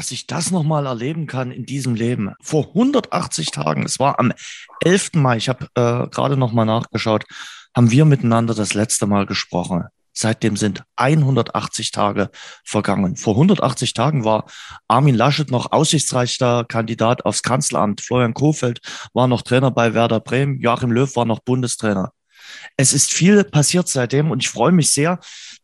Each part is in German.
dass ich das nochmal erleben kann in diesem Leben. Vor 180 Tagen, es war am 11. Mai, ich habe äh, gerade nochmal nachgeschaut, haben wir miteinander das letzte Mal gesprochen. Seitdem sind 180 Tage vergangen. Vor 180 Tagen war Armin Laschet noch aussichtsreichster Kandidat aufs Kanzleramt. Florian Kofeld war noch Trainer bei Werder Bremen. Joachim Löw war noch Bundestrainer. Es ist viel passiert seitdem und ich freue mich sehr,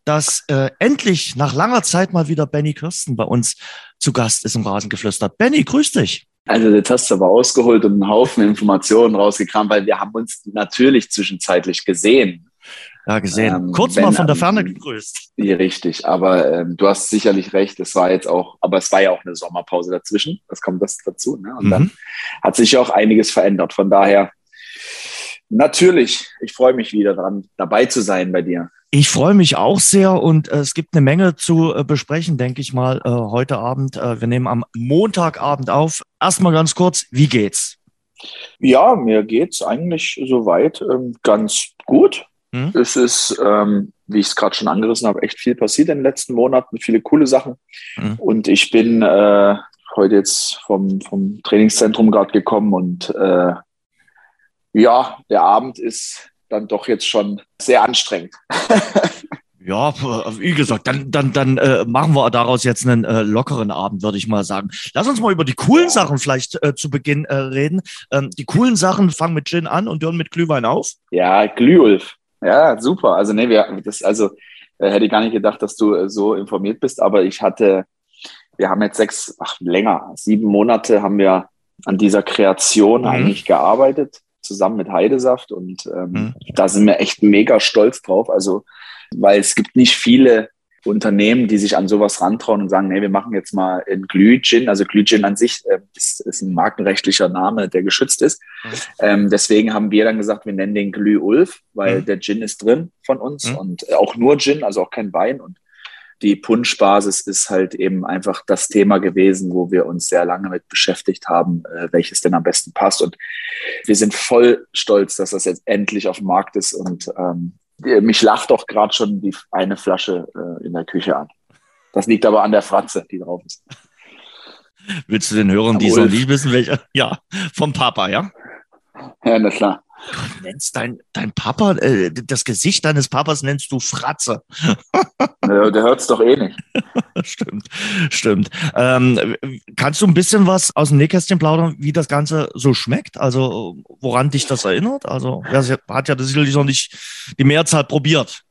dass äh, endlich nach langer Zeit mal wieder Benny Kirsten bei uns zu Gast ist im Rasengeflüster. Benny, grüß dich. Also jetzt hast du aber ausgeholt und einen Haufen Informationen rausgekramt, weil wir haben uns natürlich zwischenzeitlich gesehen. Ja, gesehen. Ähm, Kurz wenn, mal von der Ferne gegrüßt. Ja, richtig, aber ähm, du hast sicherlich recht, es war jetzt auch, aber es war ja auch eine Sommerpause dazwischen, das kommt das dazu. Ne? Und mhm. dann hat sich auch einiges verändert. Von daher, natürlich, ich freue mich wieder dran, dabei zu sein bei dir. Ich freue mich auch sehr und äh, es gibt eine Menge zu äh, besprechen, denke ich mal, äh, heute Abend. Äh, wir nehmen am Montagabend auf. Erstmal ganz kurz, wie geht's? Ja, mir geht's eigentlich soweit ähm, ganz gut. Hm? Es ist, ähm, wie ich es gerade schon angerissen habe, echt viel passiert in den letzten Monaten, viele coole Sachen. Hm? Und ich bin äh, heute jetzt vom, vom Trainingszentrum gerade gekommen und äh, ja, der Abend ist dann doch jetzt schon sehr anstrengend. Ja, wie gesagt, dann, dann, dann äh, machen wir daraus jetzt einen äh, lockeren Abend, würde ich mal sagen. Lass uns mal über die coolen Sachen vielleicht äh, zu Beginn äh, reden. Ähm, die coolen Sachen fangen mit Gin an und hören mit Glühwein auf. Ja, Glühulf. Ja, super. Also, nee, wir, das, also äh, hätte ich gar nicht gedacht, dass du äh, so informiert bist, aber ich hatte, wir haben jetzt sechs, ach, länger, sieben Monate haben wir an dieser Kreation mhm. eigentlich gearbeitet zusammen mit Heidesaft und ähm, mhm. da sind wir echt mega stolz drauf. Also, weil es gibt nicht viele Unternehmen, die sich an sowas rantrauen und sagen, nee, wir machen jetzt mal ein Glühgin. Also Glühgin an sich äh, ist, ist, ein markenrechtlicher Name, der geschützt ist. Mhm. Ähm, deswegen haben wir dann gesagt, wir nennen den Glühulf, weil mhm. der Gin ist drin von uns mhm. und auch nur Gin, also auch kein Wein. Und die Punschbasis ist halt eben einfach das Thema gewesen, wo wir uns sehr lange mit beschäftigt haben, äh, welches denn am besten passt. Und wir sind voll stolz, dass das jetzt endlich auf dem Markt ist. Und ähm, mich lacht doch gerade schon die eine Flasche äh, in der Küche an. Das liegt aber an der Fratze, die drauf ist. Willst du den Hörern, die so nicht wissen, welcher? Ja, vom Papa, ja? Ja, na klar. Du nennst dein, dein Papa, äh, das Gesicht deines Papas nennst du Fratze. ja, der hört es doch eh nicht. stimmt, stimmt. Ähm, kannst du ein bisschen was aus dem Nähkästchen plaudern, wie das Ganze so schmeckt? Also, woran dich das erinnert? Also, wer hat ja das sicherlich noch nicht die Mehrzahl probiert.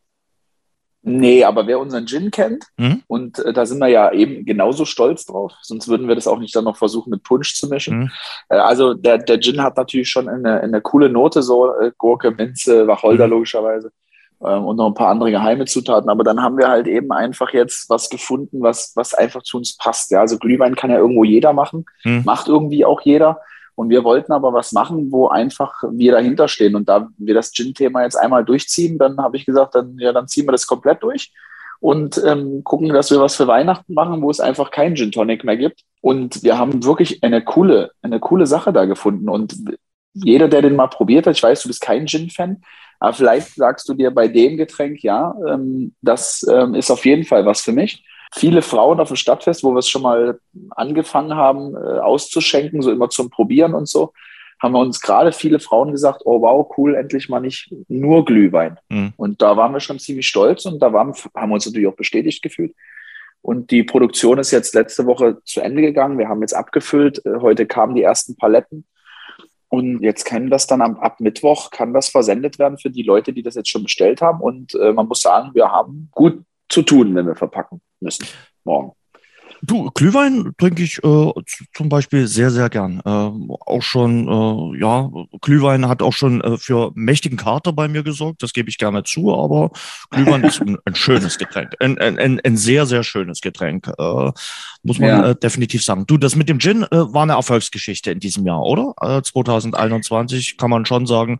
Nee, aber wer unseren Gin kennt, mhm. und äh, da sind wir ja eben genauso stolz drauf, sonst würden wir das auch nicht dann noch versuchen, mit Punsch zu mischen. Mhm. Äh, also der, der Gin hat natürlich schon eine, eine coole Note, so äh, Gurke, Minze, Wacholder mhm. logischerweise ähm, und noch ein paar andere geheime Zutaten. Aber dann haben wir halt eben einfach jetzt was gefunden, was, was einfach zu uns passt. Ja, also Glühwein kann ja irgendwo jeder machen, mhm. macht irgendwie auch jeder. Und wir wollten aber was machen, wo einfach wir dahinter stehen. Und da wir das Gin-Thema jetzt einmal durchziehen, dann habe ich gesagt, dann, ja, dann ziehen wir das komplett durch und ähm, gucken, dass wir was für Weihnachten machen, wo es einfach kein Gin Tonic mehr gibt. Und wir haben wirklich eine coole, eine coole Sache da gefunden. Und jeder, der den mal probiert hat, ich weiß, du bist kein Gin-Fan, aber vielleicht sagst du dir bei dem Getränk, ja, ähm, das ähm, ist auf jeden Fall was für mich viele Frauen auf dem Stadtfest, wo wir es schon mal angefangen haben äh, auszuschenken, so immer zum Probieren und so, haben wir uns gerade viele Frauen gesagt, oh wow, cool, endlich mal nicht nur Glühwein. Mhm. Und da waren wir schon ziemlich stolz und da waren, haben wir uns natürlich auch bestätigt gefühlt. Und die Produktion ist jetzt letzte Woche zu Ende gegangen. Wir haben jetzt abgefüllt. Äh, heute kamen die ersten Paletten. Und jetzt kann das dann ab, ab, Mittwoch, kann das versendet werden für die Leute, die das jetzt schon bestellt haben. Und äh, man muss sagen, wir haben gut zu tun, wenn wir verpacken müssen morgen. Du, Glühwein trinke ich äh, zum Beispiel sehr, sehr gern. Äh, auch schon, äh, ja, Glühwein hat auch schon äh, für mächtigen Kater bei mir gesorgt, das gebe ich gerne zu, aber Glühwein ist ein, ein, schönes Getränk, ein, ein, ein, sehr, sehr schönes Getränk, äh, muss man ja. Äh, definitiv sagen. Du, das mit dem Gin war eine Erfolgsgeschichte in diesem Jahr, oder? 2021 kann man schon sagen,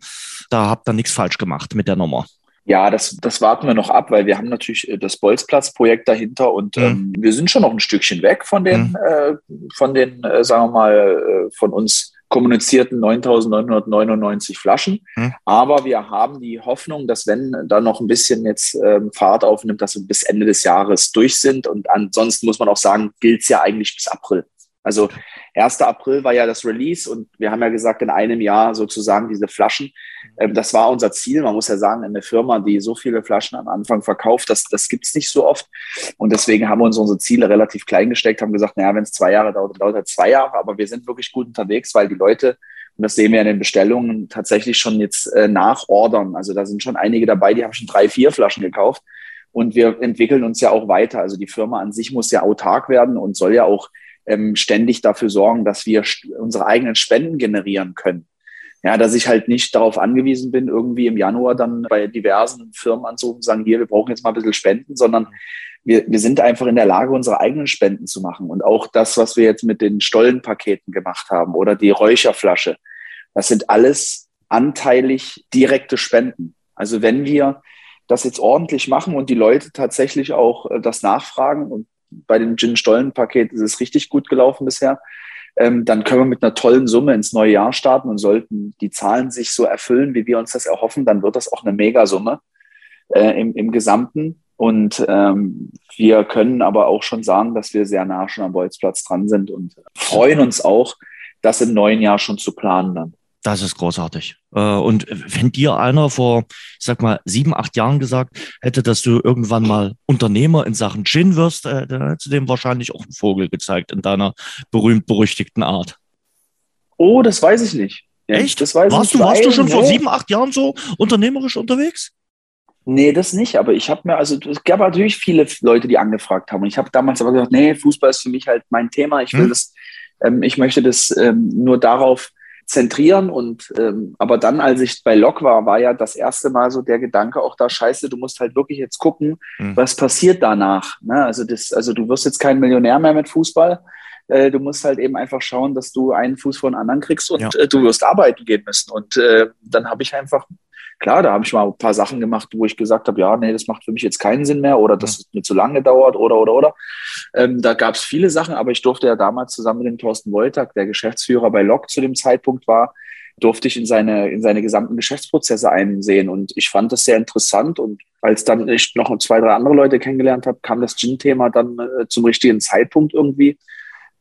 da habt ihr nichts falsch gemacht mit der Nummer. Ja, das, das warten wir noch ab, weil wir haben natürlich äh, das Bolzplatz-Projekt dahinter und mhm. ähm, wir sind schon noch ein Stückchen weg von den, mhm. äh, von den, äh, sagen wir mal, äh, von uns kommunizierten 9.999 Flaschen. Hm. Aber wir haben die Hoffnung, dass wenn da noch ein bisschen jetzt ähm, Fahrt aufnimmt, dass wir bis Ende des Jahres durch sind. Und ansonsten muss man auch sagen, gilt es ja eigentlich bis April. Also 1. April war ja das Release und wir haben ja gesagt, in einem Jahr sozusagen diese Flaschen. Ähm, das war unser Ziel. Man muss ja sagen, eine Firma, die so viele Flaschen am Anfang verkauft, das, das gibt es nicht so oft. Und deswegen haben wir uns unsere Ziele relativ klein gesteckt, haben gesagt, naja, wenn es zwei Jahre dauert, dauert halt zwei Jahre. Aber wir sind wirklich gut unterwegs, weil die Leute, und das sehen wir in den Bestellungen, tatsächlich schon jetzt äh, nachordern. Also da sind schon einige dabei, die haben schon drei, vier Flaschen gekauft. Und wir entwickeln uns ja auch weiter. Also die Firma an sich muss ja autark werden und soll ja auch ähm, ständig dafür sorgen, dass wir unsere eigenen Spenden generieren können. Ja, dass ich halt nicht darauf angewiesen bin, irgendwie im Januar dann bei diversen Firmen anzurufen und sagen, hier, wir brauchen jetzt mal ein bisschen Spenden, sondern wir, wir sind einfach in der Lage, unsere eigenen Spenden zu machen. Und auch das, was wir jetzt mit den Stollenpaketen gemacht haben oder die Räucherflasche, das sind alles anteilig direkte Spenden. Also wenn wir das jetzt ordentlich machen und die Leute tatsächlich auch äh, das nachfragen und bei dem Gin-Stollen-Paket ist es richtig gut gelaufen bisher. Ähm, dann können wir mit einer tollen Summe ins neue Jahr starten und sollten die Zahlen sich so erfüllen, wie wir uns das erhoffen, dann wird das auch eine Megasumme äh, im, im Gesamten. Und ähm, wir können aber auch schon sagen, dass wir sehr nah schon am Bolzplatz dran sind und freuen uns auch, das im neuen Jahr schon zu planen dann. Das ist großartig. Äh, und wenn dir einer vor, ich sag mal, sieben, acht Jahren gesagt hätte, dass du irgendwann mal Unternehmer in Sachen Gin wirst, äh, dann hättest du dem wahrscheinlich auch einen Vogel gezeigt in deiner berühmt-berüchtigten Art. Oh, das weiß ich nicht. Echt? Das weiß warst, ich du, warst du schon nee. vor sieben, acht Jahren so unternehmerisch unterwegs? Nee, das nicht. Aber ich habe mir, also es gab natürlich viele Leute, die angefragt haben. Und ich habe damals aber gesagt, nee, Fußball ist für mich halt mein Thema. Ich will hm. das, ähm, ich möchte das ähm, nur darauf zentrieren. Und ähm, aber dann, als ich bei Lok war, war ja das erste Mal so der Gedanke auch da, scheiße, du musst halt wirklich jetzt gucken, mhm. was passiert danach. Ne? Also, das, also du wirst jetzt kein Millionär mehr mit Fußball. Äh, du musst halt eben einfach schauen, dass du einen Fuß vor den anderen kriegst und ja. äh, du wirst arbeiten gehen müssen. Und äh, dann habe ich einfach klar, da habe ich mal ein paar Sachen gemacht, wo ich gesagt habe, ja, nee, das macht für mich jetzt keinen Sinn mehr oder das ist mir zu lange gedauert oder, oder, oder. Ähm, da gab es viele Sachen, aber ich durfte ja damals zusammen mit dem Thorsten Woltag, der Geschäftsführer bei Lok zu dem Zeitpunkt war, durfte ich in seine, in seine gesamten Geschäftsprozesse einsehen. Und ich fand das sehr interessant. Und als dann ich noch zwei, drei andere Leute kennengelernt habe, kam das Gin-Thema dann äh, zum richtigen Zeitpunkt irgendwie,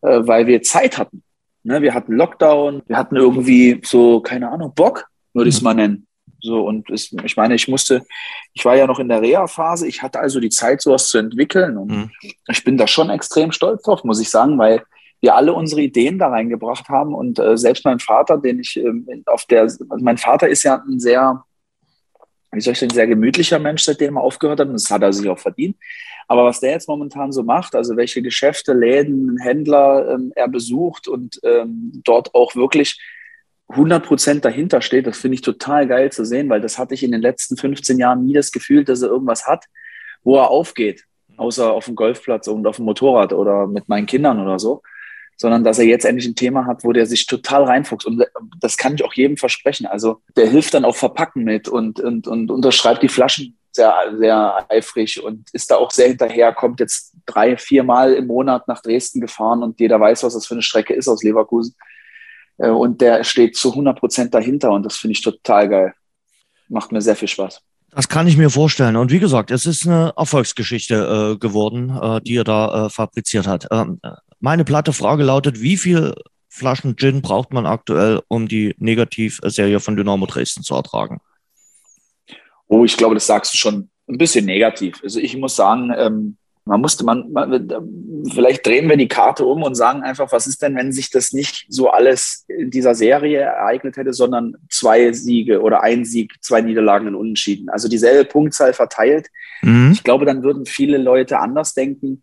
äh, weil wir Zeit hatten. Ne? Wir hatten Lockdown, wir hatten irgendwie so, keine Ahnung, Bock, würde ich es mal nennen. So, und es, ich meine, ich musste, ich war ja noch in der Reha-Phase, ich hatte also die Zeit, sowas zu entwickeln. Und mhm. ich bin da schon extrem stolz drauf, muss ich sagen, weil wir alle unsere Ideen da reingebracht haben. Und äh, selbst mein Vater, den ich äh, auf der, also mein Vater ist ja ein sehr, wie soll ich sagen, sehr gemütlicher Mensch, seitdem er aufgehört hat. Und das hat er sich auch verdient. Aber was der jetzt momentan so macht, also welche Geschäfte, Läden, Händler ähm, er besucht und ähm, dort auch wirklich 100% dahinter steht, das finde ich total geil zu sehen, weil das hatte ich in den letzten 15 Jahren nie das Gefühl, dass er irgendwas hat, wo er aufgeht, außer auf dem Golfplatz und auf dem Motorrad oder mit meinen Kindern oder so, sondern dass er jetzt endlich ein Thema hat, wo der sich total reinfuchst. Und das kann ich auch jedem versprechen. Also der hilft dann auch Verpacken mit und, und, und unterschreibt die Flaschen sehr, sehr eifrig und ist da auch sehr hinterher, kommt jetzt drei, vier Mal im Monat nach Dresden gefahren und jeder weiß, was das für eine Strecke ist aus Leverkusen. Äh, und der steht zu 100 Prozent dahinter und das finde ich total geil. Macht mir sehr viel Spaß. Das kann ich mir vorstellen. Und wie gesagt, es ist eine Erfolgsgeschichte äh, geworden, äh, die er da äh, fabriziert hat. Ähm, meine platte Frage lautet, wie viel Flaschen Gin braucht man aktuell, um die Negativserie von Dynamo Dresden zu ertragen? Oh, ich glaube, das sagst du schon ein bisschen negativ. Also ich muss sagen, ähm, man musste, man, man, vielleicht drehen wir die Karte um und sagen einfach, was ist denn, wenn sich das nicht so alles in dieser Serie ereignet hätte, sondern zwei Siege oder ein Sieg, zwei Niederlagen in Unentschieden. Also dieselbe Punktzahl verteilt. Mhm. Ich glaube, dann würden viele Leute anders denken.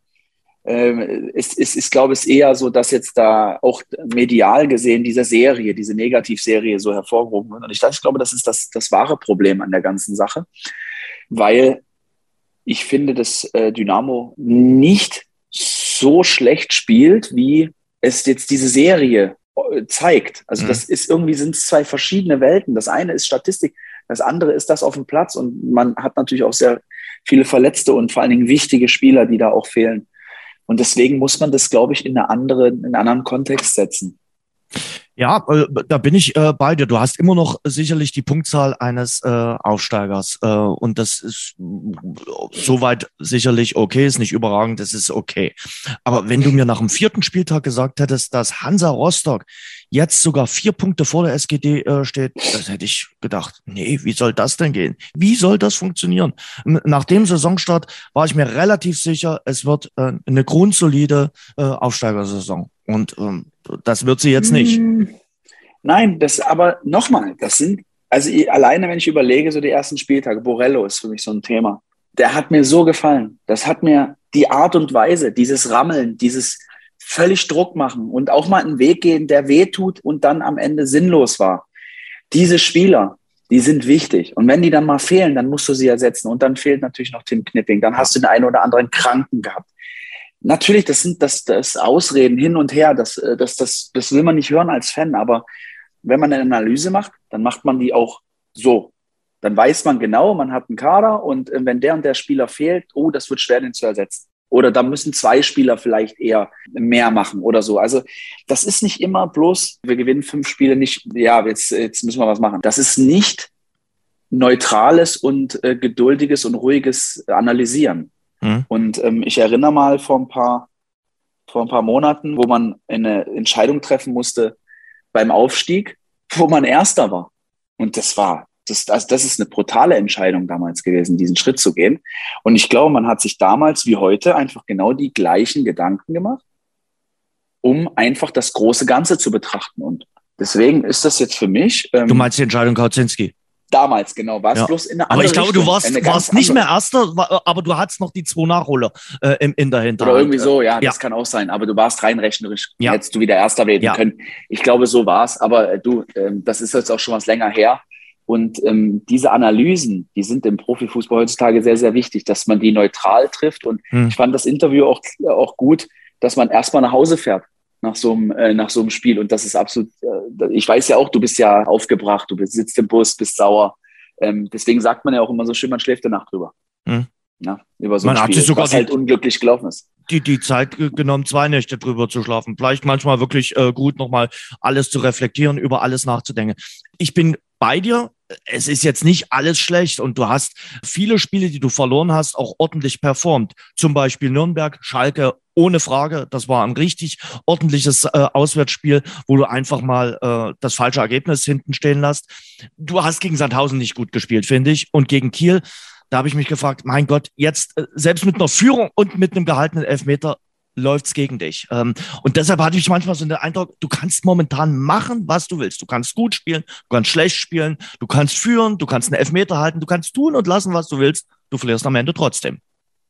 Ähm, es, es, ich glaube, es ist eher so, dass jetzt da auch medial gesehen diese Serie, diese Negativserie so hervorgehoben wird. Und ich, ich glaube, das ist das, das wahre Problem an der ganzen Sache, weil ich finde, dass äh, Dynamo nicht so schlecht spielt, wie es jetzt diese Serie äh, zeigt. Also mhm. das ist irgendwie sind es zwei verschiedene Welten. Das eine ist Statistik, das andere ist das auf dem Platz und man hat natürlich auch sehr viele Verletzte und vor allen Dingen wichtige Spieler, die da auch fehlen. Und deswegen muss man das, glaube ich, in, eine andere, in einen anderen Kontext setzen. Ja, äh, da bin ich äh, bei dir. Du hast immer noch sicherlich die Punktzahl eines äh, Aufsteigers. Äh, und das ist soweit sicherlich okay, ist nicht überragend, das ist okay. Aber wenn du mir nach dem vierten Spieltag gesagt hättest, dass Hansa Rostock jetzt sogar vier Punkte vor der SGD äh, steht, das hätte ich gedacht, nee, wie soll das denn gehen? Wie soll das funktionieren? Nach dem Saisonstart war ich mir relativ sicher, es wird äh, eine grundsolide äh, Aufsteigersaison. Und ähm, das wird sie jetzt nicht. Hm. Nein, das aber nochmal, das sind, also alleine wenn ich überlege, so die ersten Spieltage, Borello ist für mich so ein Thema. Der hat mir so gefallen. Das hat mir die Art und Weise, dieses Rammeln, dieses völlig Druck machen und auch mal einen Weg gehen, der weh tut und dann am Ende sinnlos war. Diese Spieler, die sind wichtig. Und wenn die dann mal fehlen, dann musst du sie ersetzen. Und dann fehlt natürlich noch Tim Knipping. Dann hast du den einen oder anderen Kranken gehabt. Natürlich, das sind das, das Ausreden hin und her. Das, äh, das, das, das will man nicht hören als Fan. Aber wenn man eine Analyse macht, dann macht man die auch so. Dann weiß man genau, man hat einen Kader und äh, wenn der und der Spieler fehlt, oh, das wird schwer, den zu ersetzen. Oder da müssen zwei Spieler vielleicht eher mehr machen oder so. Also das ist nicht immer bloß, wir gewinnen fünf Spiele nicht, ja, jetzt, jetzt müssen wir was machen. Das ist nicht neutrales und äh, geduldiges und ruhiges Analysieren. Mhm. Und ähm, ich erinnere mal vor ein paar vor ein paar Monaten, wo man eine Entscheidung treffen musste beim Aufstieg, wo man Erster war. Und das war das, das, das ist eine brutale Entscheidung damals gewesen, diesen Schritt zu gehen. Und ich glaube, man hat sich damals wie heute einfach genau die gleichen Gedanken gemacht, um einfach das große Ganze zu betrachten. Und deswegen ist das jetzt für mich. Ähm, du meinst die Entscheidung Kautzinski? Damals, genau, war es ja. bloß in der Aber ich glaube, du warst, warst nicht mehr Erster, aber du hattest noch die zwei Nachholer äh, in, in der Hinterhand. Oder irgendwie so, ja, ja, das kann auch sein. Aber du warst rein rechnerisch, ja. hättest du wieder Erster werden können. Ich glaube, so war es. Aber äh, du, äh, das ist jetzt auch schon was länger her. Und ähm, diese Analysen, die sind im Profifußball heutzutage sehr, sehr wichtig, dass man die neutral trifft. Und hm. ich fand das Interview auch, auch gut, dass man erstmal nach Hause fährt nach so einem, äh, nach so einem Spiel. Und das ist absolut, äh, ich weiß ja auch, du bist ja aufgebracht, du sitzt im Bus, bist sauer. Ähm, deswegen sagt man ja auch immer so schön, man schläft eine Nacht drüber. Hm. Ja, über so man ein Spiel, hat sich sogar was halt unglücklich gelaufen ist. Die, die Zeit genommen, zwei Nächte drüber zu schlafen. Vielleicht manchmal wirklich äh, gut, nochmal alles zu reflektieren, über alles nachzudenken. Ich bin bei dir es ist jetzt nicht alles schlecht und du hast viele Spiele, die du verloren hast, auch ordentlich performt. Zum Beispiel Nürnberg, Schalke, ohne Frage. Das war ein richtig ordentliches äh, Auswärtsspiel, wo du einfach mal äh, das falsche Ergebnis hinten stehen lässt. Du hast gegen Sandhausen nicht gut gespielt, finde ich. Und gegen Kiel, da habe ich mich gefragt, mein Gott, jetzt äh, selbst mit einer Führung und mit einem gehaltenen Elfmeter läuft's gegen dich. Ähm, und deshalb hatte ich manchmal so den Eindruck, du kannst momentan machen, was du willst. Du kannst gut spielen, du kannst schlecht spielen, du kannst führen, du kannst einen Elfmeter halten, du kannst tun und lassen, was du willst. Du verlierst am Ende trotzdem.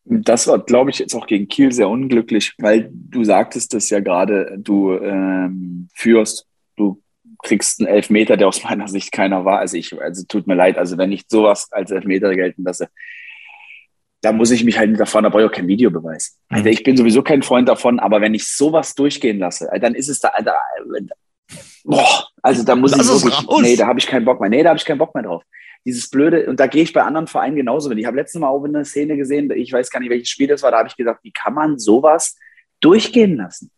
Das war, glaube ich, jetzt auch gegen Kiel sehr unglücklich, weil du sagtest es ja gerade, du ähm, führst, du kriegst einen Elfmeter, der aus meiner Sicht keiner war. Also ich, also tut mir leid, also wenn ich sowas als Elfmeter gelten lasse, da muss ich mich halt nicht davon, da brauche ich auch keinen Videobeweis. Mhm. Alter, ich bin sowieso kein Freund davon, aber wenn ich sowas durchgehen lasse, dann ist es da, Alter, boah, also da muss Lass ich wirklich, raus. nee, da habe ich keinen Bock mehr, nee, da habe ich keinen Bock mehr drauf. Dieses blöde, und da gehe ich bei anderen Vereinen genauso mit. Ich habe letztes Mal auch eine Szene gesehen, ich weiß gar nicht, welches Spiel das war, da habe ich gesagt, wie kann man sowas durchgehen lassen?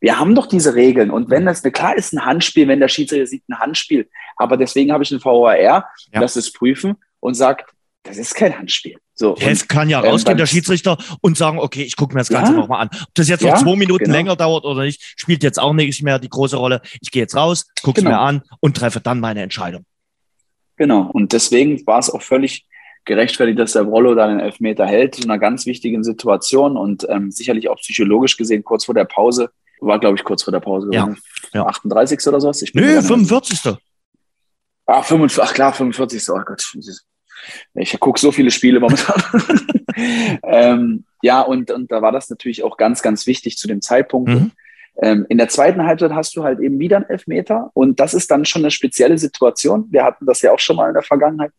Wir haben doch diese Regeln. Und wenn das, klar ist ein Handspiel, wenn der Schiedsrichter sieht ein Handspiel, aber deswegen habe ich einen VAR, ja. lass es prüfen und sagt, das ist kein Handspiel. So, es kann ja ähm, rausgehen, der Schiedsrichter, und sagen, okay, ich gucke mir das Ganze ja, nochmal an. Ob das jetzt noch ja, zwei Minuten genau. länger dauert oder nicht, spielt jetzt auch nicht mehr die große Rolle. Ich gehe jetzt raus, gucke es genau. mir an und treffe dann meine Entscheidung. Genau, und deswegen war es auch völlig gerechtfertigt, dass der Rollo dann den Elfmeter hält, in einer ganz wichtigen Situation und ähm, sicherlich auch psychologisch gesehen, kurz vor der Pause, war glaube ich kurz vor der Pause, ja. ja. 38. oder sowas? Ich Nö, 45. Ah, 45, ach klar, 45. Oh Gott, ich gucke so viele Spiele momentan. ähm, ja, und, und da war das natürlich auch ganz, ganz wichtig zu dem Zeitpunkt. Mhm. Ähm, in der zweiten Halbzeit hast du halt eben wieder einen Elfmeter und das ist dann schon eine spezielle Situation. Wir hatten das ja auch schon mal in der Vergangenheit,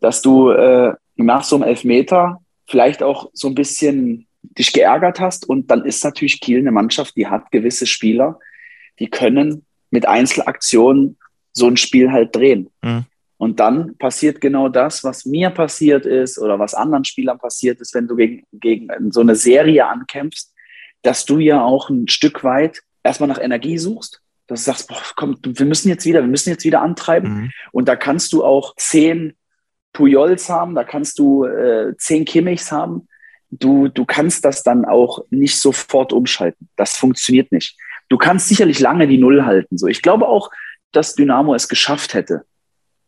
dass du äh, nach so einem Elfmeter vielleicht auch so ein bisschen dich geärgert hast und dann ist natürlich Kiel eine Mannschaft, die hat gewisse Spieler, die können mit Einzelaktionen so ein Spiel halt drehen. Mhm. Und dann passiert genau das, was mir passiert ist oder was anderen Spielern passiert ist, wenn du gegen, gegen so eine Serie ankämpfst, dass du ja auch ein Stück weit erstmal nach Energie suchst dass du sagst, boah, komm, wir müssen jetzt wieder, wir müssen jetzt wieder antreiben. Mhm. Und da kannst du auch zehn Pujols haben, da kannst du äh, zehn Kimmichs haben. Du, du kannst das dann auch nicht sofort umschalten. Das funktioniert nicht. Du kannst sicherlich lange die Null halten. So, ich glaube auch, dass Dynamo es geschafft hätte,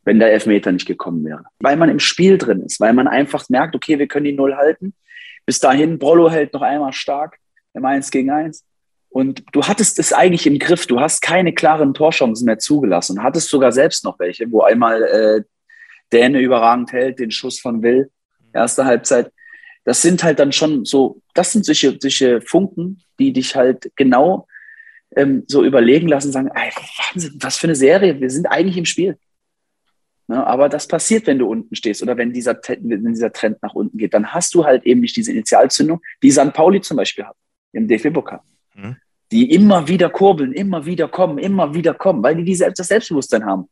wenn der Elfmeter nicht gekommen wäre. Weil man im Spiel drin ist, weil man einfach merkt, okay, wir können die Null halten. Bis dahin, Brollo hält noch einmal stark im Eins gegen Eins. Und du hattest es eigentlich im Griff. Du hast keine klaren Torchancen mehr zugelassen. Hattest sogar selbst noch welche, wo einmal äh, Däne überragend hält, den Schuss von Will, erste Halbzeit. Das sind halt dann schon so, das sind solche, solche Funken, die dich halt genau ähm, so überlegen lassen, sagen, ey, Wahnsinn, was für eine Serie, wir sind eigentlich im Spiel. Ne, aber das passiert, wenn du unten stehst oder wenn dieser, wenn dieser Trend nach unten geht. Dann hast du halt eben nicht diese Initialzündung, die St. Pauli zum Beispiel hat, im DFB-Pokal. Mhm. Die immer wieder kurbeln, immer wieder kommen, immer wieder kommen, weil die diese, das Selbstbewusstsein haben.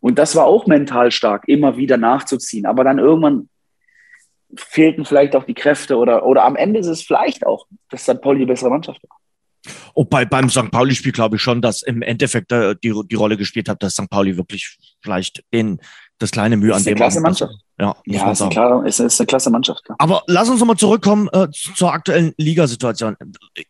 Und das war auch mental stark, immer wieder nachzuziehen. Aber dann irgendwann fehlten vielleicht auch die Kräfte oder, oder am Ende ist es vielleicht auch, dass St. Pauli die bessere Mannschaft war. Oh, bei, beim St. Pauli-Spiel glaube ich schon, dass im Endeffekt die, die Rolle gespielt hat, dass St. Pauli wirklich vielleicht den, das kleine Mühe an dem. Klasse Mannschaft. Ja, ja ist, eine klare, ist, ist eine klasse Mannschaft. Klar. Aber lass uns nochmal zurückkommen äh, zur aktuellen Ligasituation.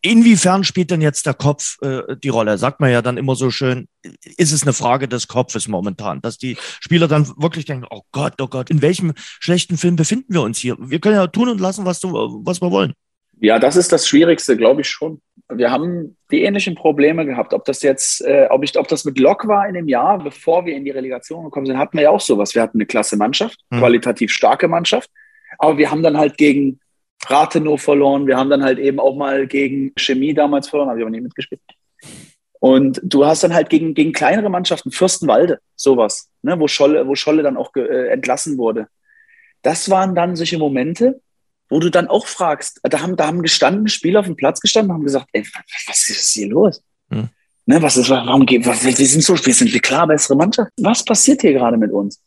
Inwiefern spielt denn jetzt der Kopf äh, die Rolle? Sagt man ja dann immer so schön, ist es eine Frage des Kopfes momentan, dass die Spieler dann wirklich denken, oh Gott, oh Gott, in welchem schlechten Film befinden wir uns hier? Wir können ja tun und lassen, was, du, was wir wollen. Ja, das ist das Schwierigste, glaube ich schon. Wir haben die ähnlichen Probleme gehabt. Ob das jetzt, äh, ob, ich, ob das mit Lok war in dem Jahr, bevor wir in die Relegation gekommen sind, hatten wir ja auch sowas. Wir hatten eine klasse Mannschaft, mhm. qualitativ starke Mannschaft. Aber wir haben dann halt gegen Rathenow verloren. Wir haben dann halt eben auch mal gegen Chemie damals verloren, habe ich aber nicht mitgespielt. Und du hast dann halt gegen, gegen kleinere Mannschaften, Fürstenwalde, sowas, ne, wo, Scholle, wo Scholle dann auch äh, entlassen wurde. Das waren dann solche Momente, wo du dann auch fragst, da haben, da haben gestanden Spieler auf dem Platz gestanden und haben gesagt, ey, was ist hier los? Hm. Ne, was ist, warum geht, was, wir sind so, wir sind die klar bessere Mannschaft. Was passiert hier gerade mit uns?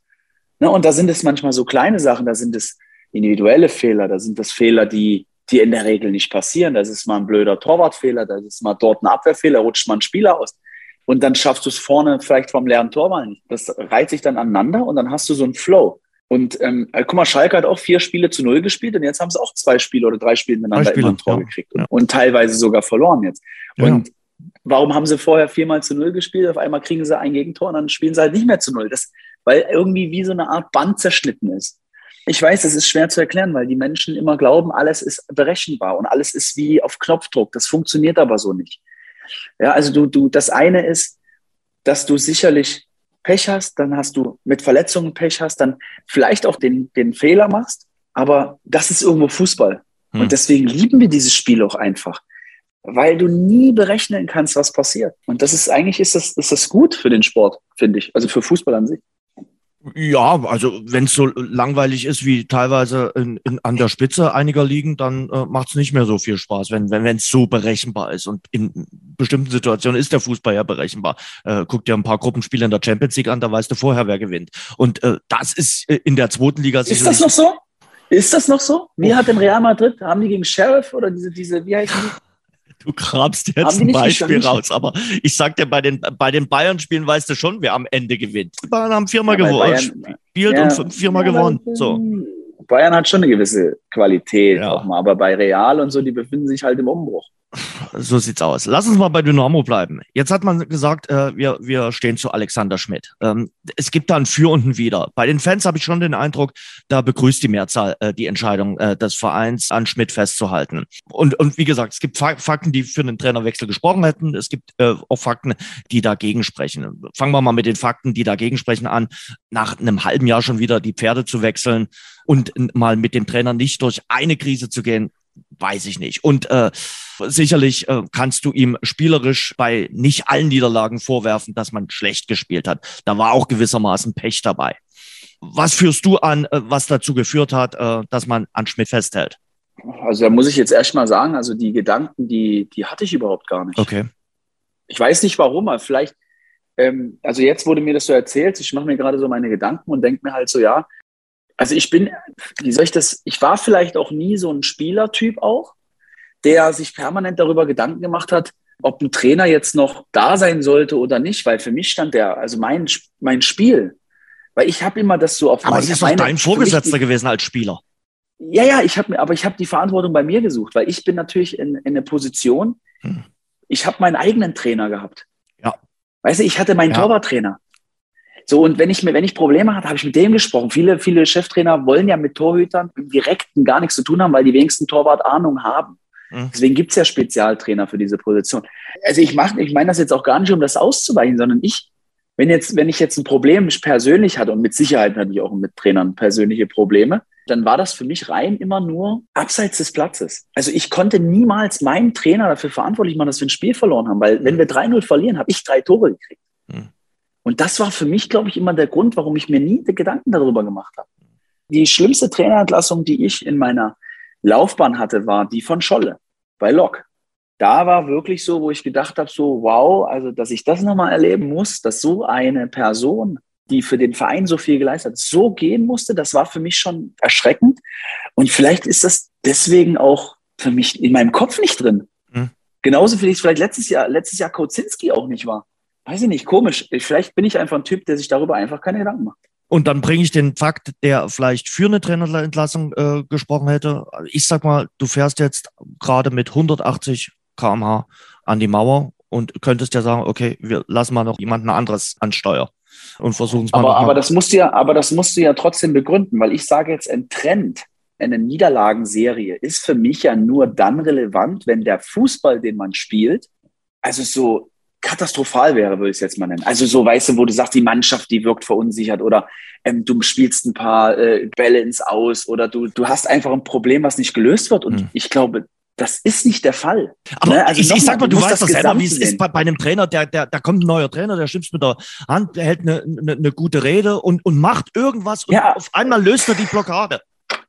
Ne, und da sind es manchmal so kleine Sachen, da sind es individuelle Fehler, da sind es Fehler, die, die in der Regel nicht passieren. Das ist mal ein blöder Torwartfehler, das ist mal dort ein Abwehrfehler, rutscht mal ein Spieler aus. Und dann schaffst du es vorne vielleicht vom leeren Torwart nicht. Das reiht sich dann aneinander und dann hast du so einen Flow. Und ähm, äh, guck mal, Schalke hat auch vier Spiele zu null gespielt und jetzt haben sie auch zwei Spiele oder drei Spiele miteinander Spiele, immer ein Tor ja. gekriegt und, ja. und, teilweise sogar verloren jetzt. Und warum haben sie vorher viermal zu null gespielt? Auf einmal kriegen sie ein Gegentor und dann spielen sie halt nicht mehr zu null. Das, weil irgendwie wie so eine Art Band zerschnitten ist. Ich weiß, das ist schwer zu erklären, weil die Menschen immer glauben, alles ist berechenbar und alles ist wie auf Knopfdruck. Das funktioniert aber so nicht. Ja, also du, du, das eine ist, dass du sicherlich Pech hast, dann hast du mit Verletzungen Pech hast, dann vielleicht auch den, den Fehler machst. Aber das ist irgendwo Fußball. Hm. Und deswegen lieben wir dieses Spiel auch einfach, weil du nie berechnen kannst, was passiert. Und das ist eigentlich ist das, ist das gut für den Sport, finde ich. Also für Fußball an sich. Ja, also wenn es so langweilig ist wie teilweise in, in, an der Spitze einiger Ligen, dann äh, macht es nicht mehr so viel Spaß, wenn wenn es so berechenbar ist. Und in bestimmten Situationen ist der Fußball ja berechenbar. Äh, guck dir ein paar Gruppenspiele in der Champions League an, da weißt du vorher, wer gewinnt. Und äh, das ist äh, in der zweiten Liga. Ist das noch so? Ist das noch so? Wie oh. hat denn Real Madrid, haben die gegen Sheriff oder diese, diese, wie heißen die? Du kramst jetzt ein Beispiel raus, aber ich sag dir, bei den, bei den Bayern-Spielen weißt du schon, wer am Ende gewinnt. Die Bayern haben viermal ja, gewonnen, spielt ja, und viermal ja, gewonnen. So. Bayern hat schon eine gewisse Qualität ja. auch mal, aber bei Real und so, die befinden sich halt im Umbruch. So sieht's aus. Lass uns mal bei Dynamo bleiben. Jetzt hat man gesagt, äh, wir, wir stehen zu Alexander Schmidt. Ähm, es gibt da ein Für und ein Wider. Bei den Fans habe ich schon den Eindruck, da begrüßt die Mehrzahl äh, die Entscheidung äh, des Vereins, an Schmidt festzuhalten. Und, und wie gesagt, es gibt Fakten, die für einen Trainerwechsel gesprochen hätten. Es gibt äh, auch Fakten, die dagegen sprechen. Fangen wir mal mit den Fakten, die dagegen sprechen an. Nach einem halben Jahr schon wieder die Pferde zu wechseln und mal mit dem Trainer nicht durch eine Krise zu gehen, weiß ich nicht. Und äh, sicherlich äh, kannst du ihm spielerisch bei nicht allen Niederlagen vorwerfen, dass man schlecht gespielt hat. Da war auch gewissermaßen Pech dabei. Was führst du an, äh, was dazu geführt hat, äh, dass man an Schmidt festhält? Also da muss ich jetzt erst mal sagen, also die Gedanken, die, die hatte ich überhaupt gar nicht. Okay. Ich weiß nicht warum, aber vielleicht, ähm, also jetzt wurde mir das so erzählt, ich mache mir gerade so meine Gedanken und denke mir halt so, ja, also ich bin, wie soll ich das, ich war vielleicht auch nie so ein Spielertyp auch, der sich permanent darüber Gedanken gemacht hat, ob ein Trainer jetzt noch da sein sollte oder nicht, weil für mich stand der, also mein, mein Spiel, weil ich habe immer das so auf Aber es ist doch dein Vorgesetzter gewesen als Spieler. Ja, ja, ich habe mir, aber ich habe die Verantwortung bei mir gesucht, weil ich bin natürlich in, in einer Position, hm. ich habe meinen eigenen Trainer gehabt. Ja. Weißt du, ich hatte meinen ja. Torwarttrainer. So, und wenn ich mir, wenn ich Probleme hatte, habe ich mit dem gesprochen. Viele, viele Cheftrainer wollen ja mit Torhütern im Direkten gar nichts zu tun haben, weil die wenigsten Torwart-Ahnung haben. Mhm. Deswegen gibt es ja Spezialtrainer für diese Position. Also ich mache, ich meine das jetzt auch gar nicht, um das auszuweichen, sondern ich, wenn jetzt, wenn ich jetzt ein Problem persönlich hatte und mit Sicherheit hatte ich auch mit Trainern persönliche Probleme, dann war das für mich rein immer nur abseits des Platzes. Also ich konnte niemals meinen Trainer dafür verantwortlich machen, dass wir ein Spiel verloren haben, weil wenn wir 3-0 verlieren, habe ich drei Tore gekriegt. Mhm. Und das war für mich, glaube ich, immer der Grund, warum ich mir nie Gedanken darüber gemacht habe. Die schlimmste Trainerentlassung, die ich in meiner Laufbahn hatte, war die von Scholle bei Lok. Da war wirklich so, wo ich gedacht habe, so wow, also dass ich das nochmal erleben muss, dass so eine Person die für den Verein so viel geleistet hat, so gehen musste, das war für mich schon erschreckend. Und vielleicht ist das deswegen auch für mich in meinem Kopf nicht drin. Mhm. Genauso wie es vielleicht letztes Jahr, letztes Jahr Kozinski auch nicht war. Weiß ich nicht, komisch. Vielleicht bin ich einfach ein Typ, der sich darüber einfach keine Gedanken macht. Und dann bringe ich den Fakt, der vielleicht für eine Trainerentlassung äh, gesprochen hätte. Ich sag mal, du fährst jetzt gerade mit 180 km/h an die Mauer und könntest ja sagen, okay, wir lassen mal noch jemanden anderes an Steuer und versuchen es mal. Aber, aber das musst du ja, aber das musst du ja trotzdem begründen, weil ich sage jetzt, ein Trend, eine Niederlagenserie ist für mich ja nur dann relevant, wenn der Fußball, den man spielt, also so katastrophal wäre, würde ich es jetzt mal nennen. Also so, weißt du, wo du sagst, die Mannschaft, die wirkt verunsichert oder ähm, du spielst ein paar äh, Bälle ins Aus oder du, du hast einfach ein Problem, was nicht gelöst wird. Und hm. ich glaube, das ist nicht der Fall. Aber ne? also ich, ich sag mal, du, du weißt das selber, wie es ist bei, bei, einem Trainer, der, der, da kommt ein neuer Trainer, der schimpft mit der Hand, der hält eine, eine, eine gute Rede und, und macht irgendwas und ja. auf einmal löst er die Blockade.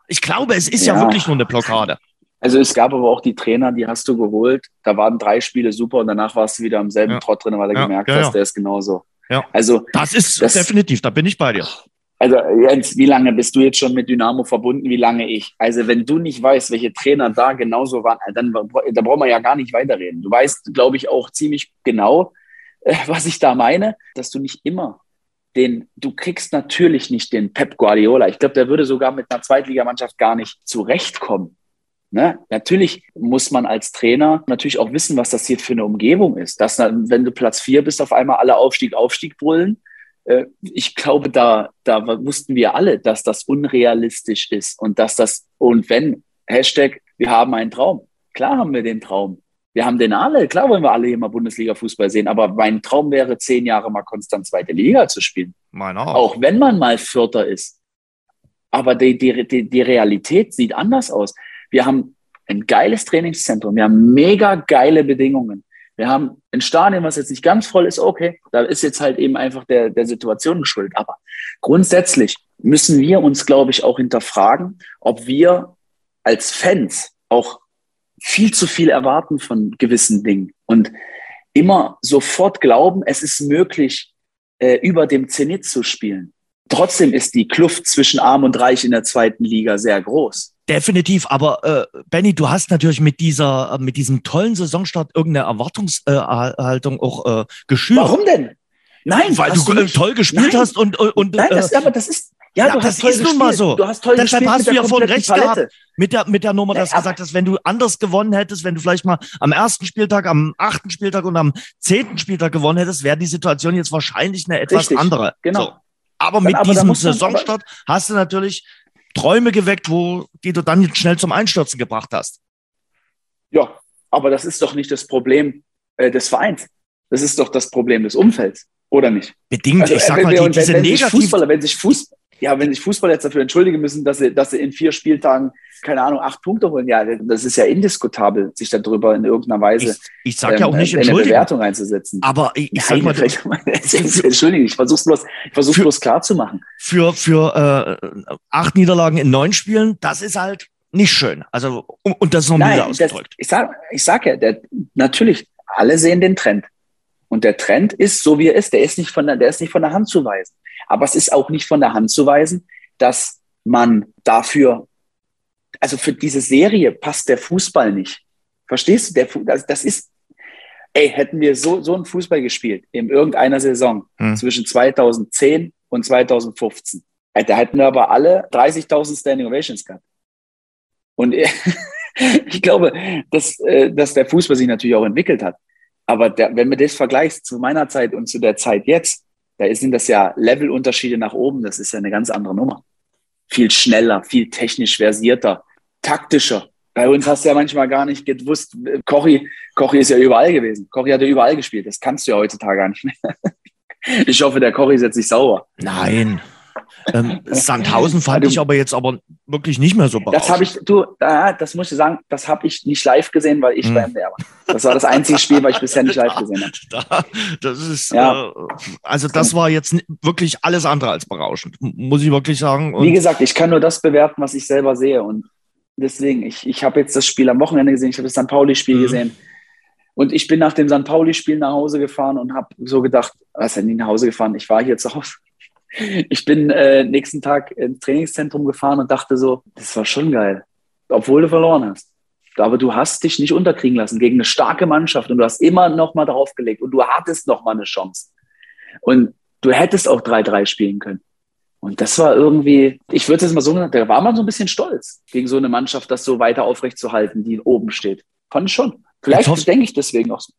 Ich glaube, es ist ja. ja wirklich nur eine Blockade. Also es gab aber auch die Trainer, die hast du geholt. Da waren drei Spiele super und danach warst du wieder am selben ja. Trott drin, weil du ja, gemerkt hast, der ist genauso. Ja. Also das ist das, definitiv, da bin ich bei dir. Also Jens, wie lange bist du jetzt schon mit Dynamo verbunden? Wie lange ich? Also wenn du nicht weißt, welche Trainer da genauso waren, dann da brauchen wir ja gar nicht weiterreden. Du weißt, glaube ich, auch ziemlich genau, äh, was ich da meine, dass du nicht immer den, du kriegst natürlich nicht den Pep Guardiola. Ich glaube, der würde sogar mit einer Zweitligamannschaft gar nicht zurechtkommen. Ne? Natürlich muss man als Trainer natürlich auch wissen, was das hier für eine Umgebung ist. Dass, wenn du Platz vier bist, auf einmal alle Aufstieg, Aufstieg brüllen äh, ich glaube, da, da wussten wir alle, dass das unrealistisch ist und dass das, und wenn, Hashtag, wir haben einen Traum. Klar haben wir den Traum. Wir haben den alle. Klar wollen wir alle hier mal Bundesliga-Fußball sehen. Aber mein Traum wäre, zehn Jahre mal konstant zweite Liga zu spielen. Meine auch. auch wenn man mal Vierter ist. Aber die, die, die, die Realität sieht anders aus. Wir haben ein geiles Trainingszentrum. Wir haben mega geile Bedingungen. Wir haben ein Stadion, was jetzt nicht ganz voll ist, okay, da ist jetzt halt eben einfach der, der Situation geschuldet. Aber grundsätzlich müssen wir uns, glaube ich, auch hinterfragen, ob wir als Fans auch viel zu viel erwarten von gewissen Dingen und immer sofort glauben, es ist möglich, äh, über dem Zenit zu spielen. Trotzdem ist die Kluft zwischen Arm und Reich in der zweiten Liga sehr groß. Definitiv, aber äh, Benny, du hast natürlich mit dieser, äh, mit diesem tollen Saisonstart irgendeine Erwartungshaltung äh, auch äh, geschürt. Warum denn? Nein, weil du, du toll gespielt Nein. hast und und Nein, das, aber das ist ja, ja, du das hast ist nun mal so. Du hast toll Deshalb hast du ja vorhin recht Palette. gehabt mit der, mit der Nummer, dass du gesagt hast, wenn du anders gewonnen hättest, wenn du vielleicht mal am ersten Spieltag, am achten Spieltag und am zehnten Spieltag gewonnen hättest, wäre die Situation jetzt wahrscheinlich eine etwas Richtig, andere. Genau. So. Aber mit aber diesem Saisonstart hast du natürlich Träume geweckt, wo, die du dann schnell zum Einstürzen gebracht hast. Ja, aber das ist doch nicht das Problem äh, des Vereins. Das ist doch das Problem des Umfelds, oder nicht? Bedingt, also, ich sag mal, die, diese wenn, wenn negativ... Fußballer, wenn sich Fußball, ja, wenn sich Fußballer jetzt dafür entschuldigen müssen, dass sie, dass sie in vier Spieltagen, keine Ahnung, acht Punkte holen, ja, das ist ja indiskutabel, sich darüber in irgendeiner Weise ich, ich sag ja auch nicht ähm, eine Bewertung einzusetzen. Aber ich, ich sag mal, entschuldige, ich versuch's bloß, ich versuch's bloß klar zu machen. Für, für äh, acht Niederlagen in neun Spielen, das ist halt nicht schön. Also, und das ist noch Nein, ausgedrückt. Das, ich sag, ich sag ja, der, natürlich, alle sehen den Trend. Und der Trend ist so, wie er ist. Der ist nicht von der, der ist nicht von der Hand zu weisen. Aber es ist auch nicht von der Hand zu weisen, dass man dafür, also für diese Serie passt der Fußball nicht. Verstehst du? Der, das, das ist, ey, hätten wir so, so einen Fußball gespielt in irgendeiner Saison hm. zwischen 2010 und 2015, äh, da hätten wir aber alle 30.000 Standing Ovations gehabt. Und ich glaube, dass, äh, dass der Fußball sich natürlich auch entwickelt hat. Aber der, wenn man das vergleicht zu meiner Zeit und zu der Zeit jetzt, da sind das ja Levelunterschiede nach oben. Das ist ja eine ganz andere Nummer. Viel schneller, viel technisch versierter, taktischer. Bei uns hast du ja manchmal gar nicht gewusst, Kochi, Kochi ist ja überall gewesen. Kochi hat ja überall gespielt. Das kannst du ja heutzutage gar nicht mehr. Ich hoffe, der Kochi setzt sich sauer. Nein, ähm, Sandhausen fand ich aber jetzt aber wirklich nicht mehr so berauschend. Das habe ich, du, äh, das muss ich sagen, das habe ich nicht live gesehen, weil ich hm. beim war. Das war das einzige Spiel, was ich bisher nicht live gesehen habe. das ist, ja. äh, also das war jetzt wirklich alles andere als berauschend, muss ich wirklich sagen. Und Wie gesagt, ich kann nur das bewerten, was ich selber sehe und deswegen, ich, ich habe jetzt das Spiel am Wochenende gesehen, ich habe das St. Pauli-Spiel mhm. gesehen. Und ich bin nach dem St. Pauli-Spiel nach Hause gefahren und habe so gedacht, was denn nicht nach Hause gefahren? Ich war hier zu Hause ich bin äh, nächsten Tag ins Trainingszentrum gefahren und dachte so, das war schon geil, obwohl du verloren hast. Aber du hast dich nicht unterkriegen lassen gegen eine starke Mannschaft und du hast immer noch mal drauf gelegt und du hattest noch mal eine Chance. Und du hättest auch 3-3 spielen können. Und das war irgendwie, ich würde es mal so sagen, da war man so ein bisschen stolz, gegen so eine Mannschaft das so weiter aufrechtzuerhalten, die oben steht. Fand ich schon. Vielleicht hoff, denke ich deswegen auch so.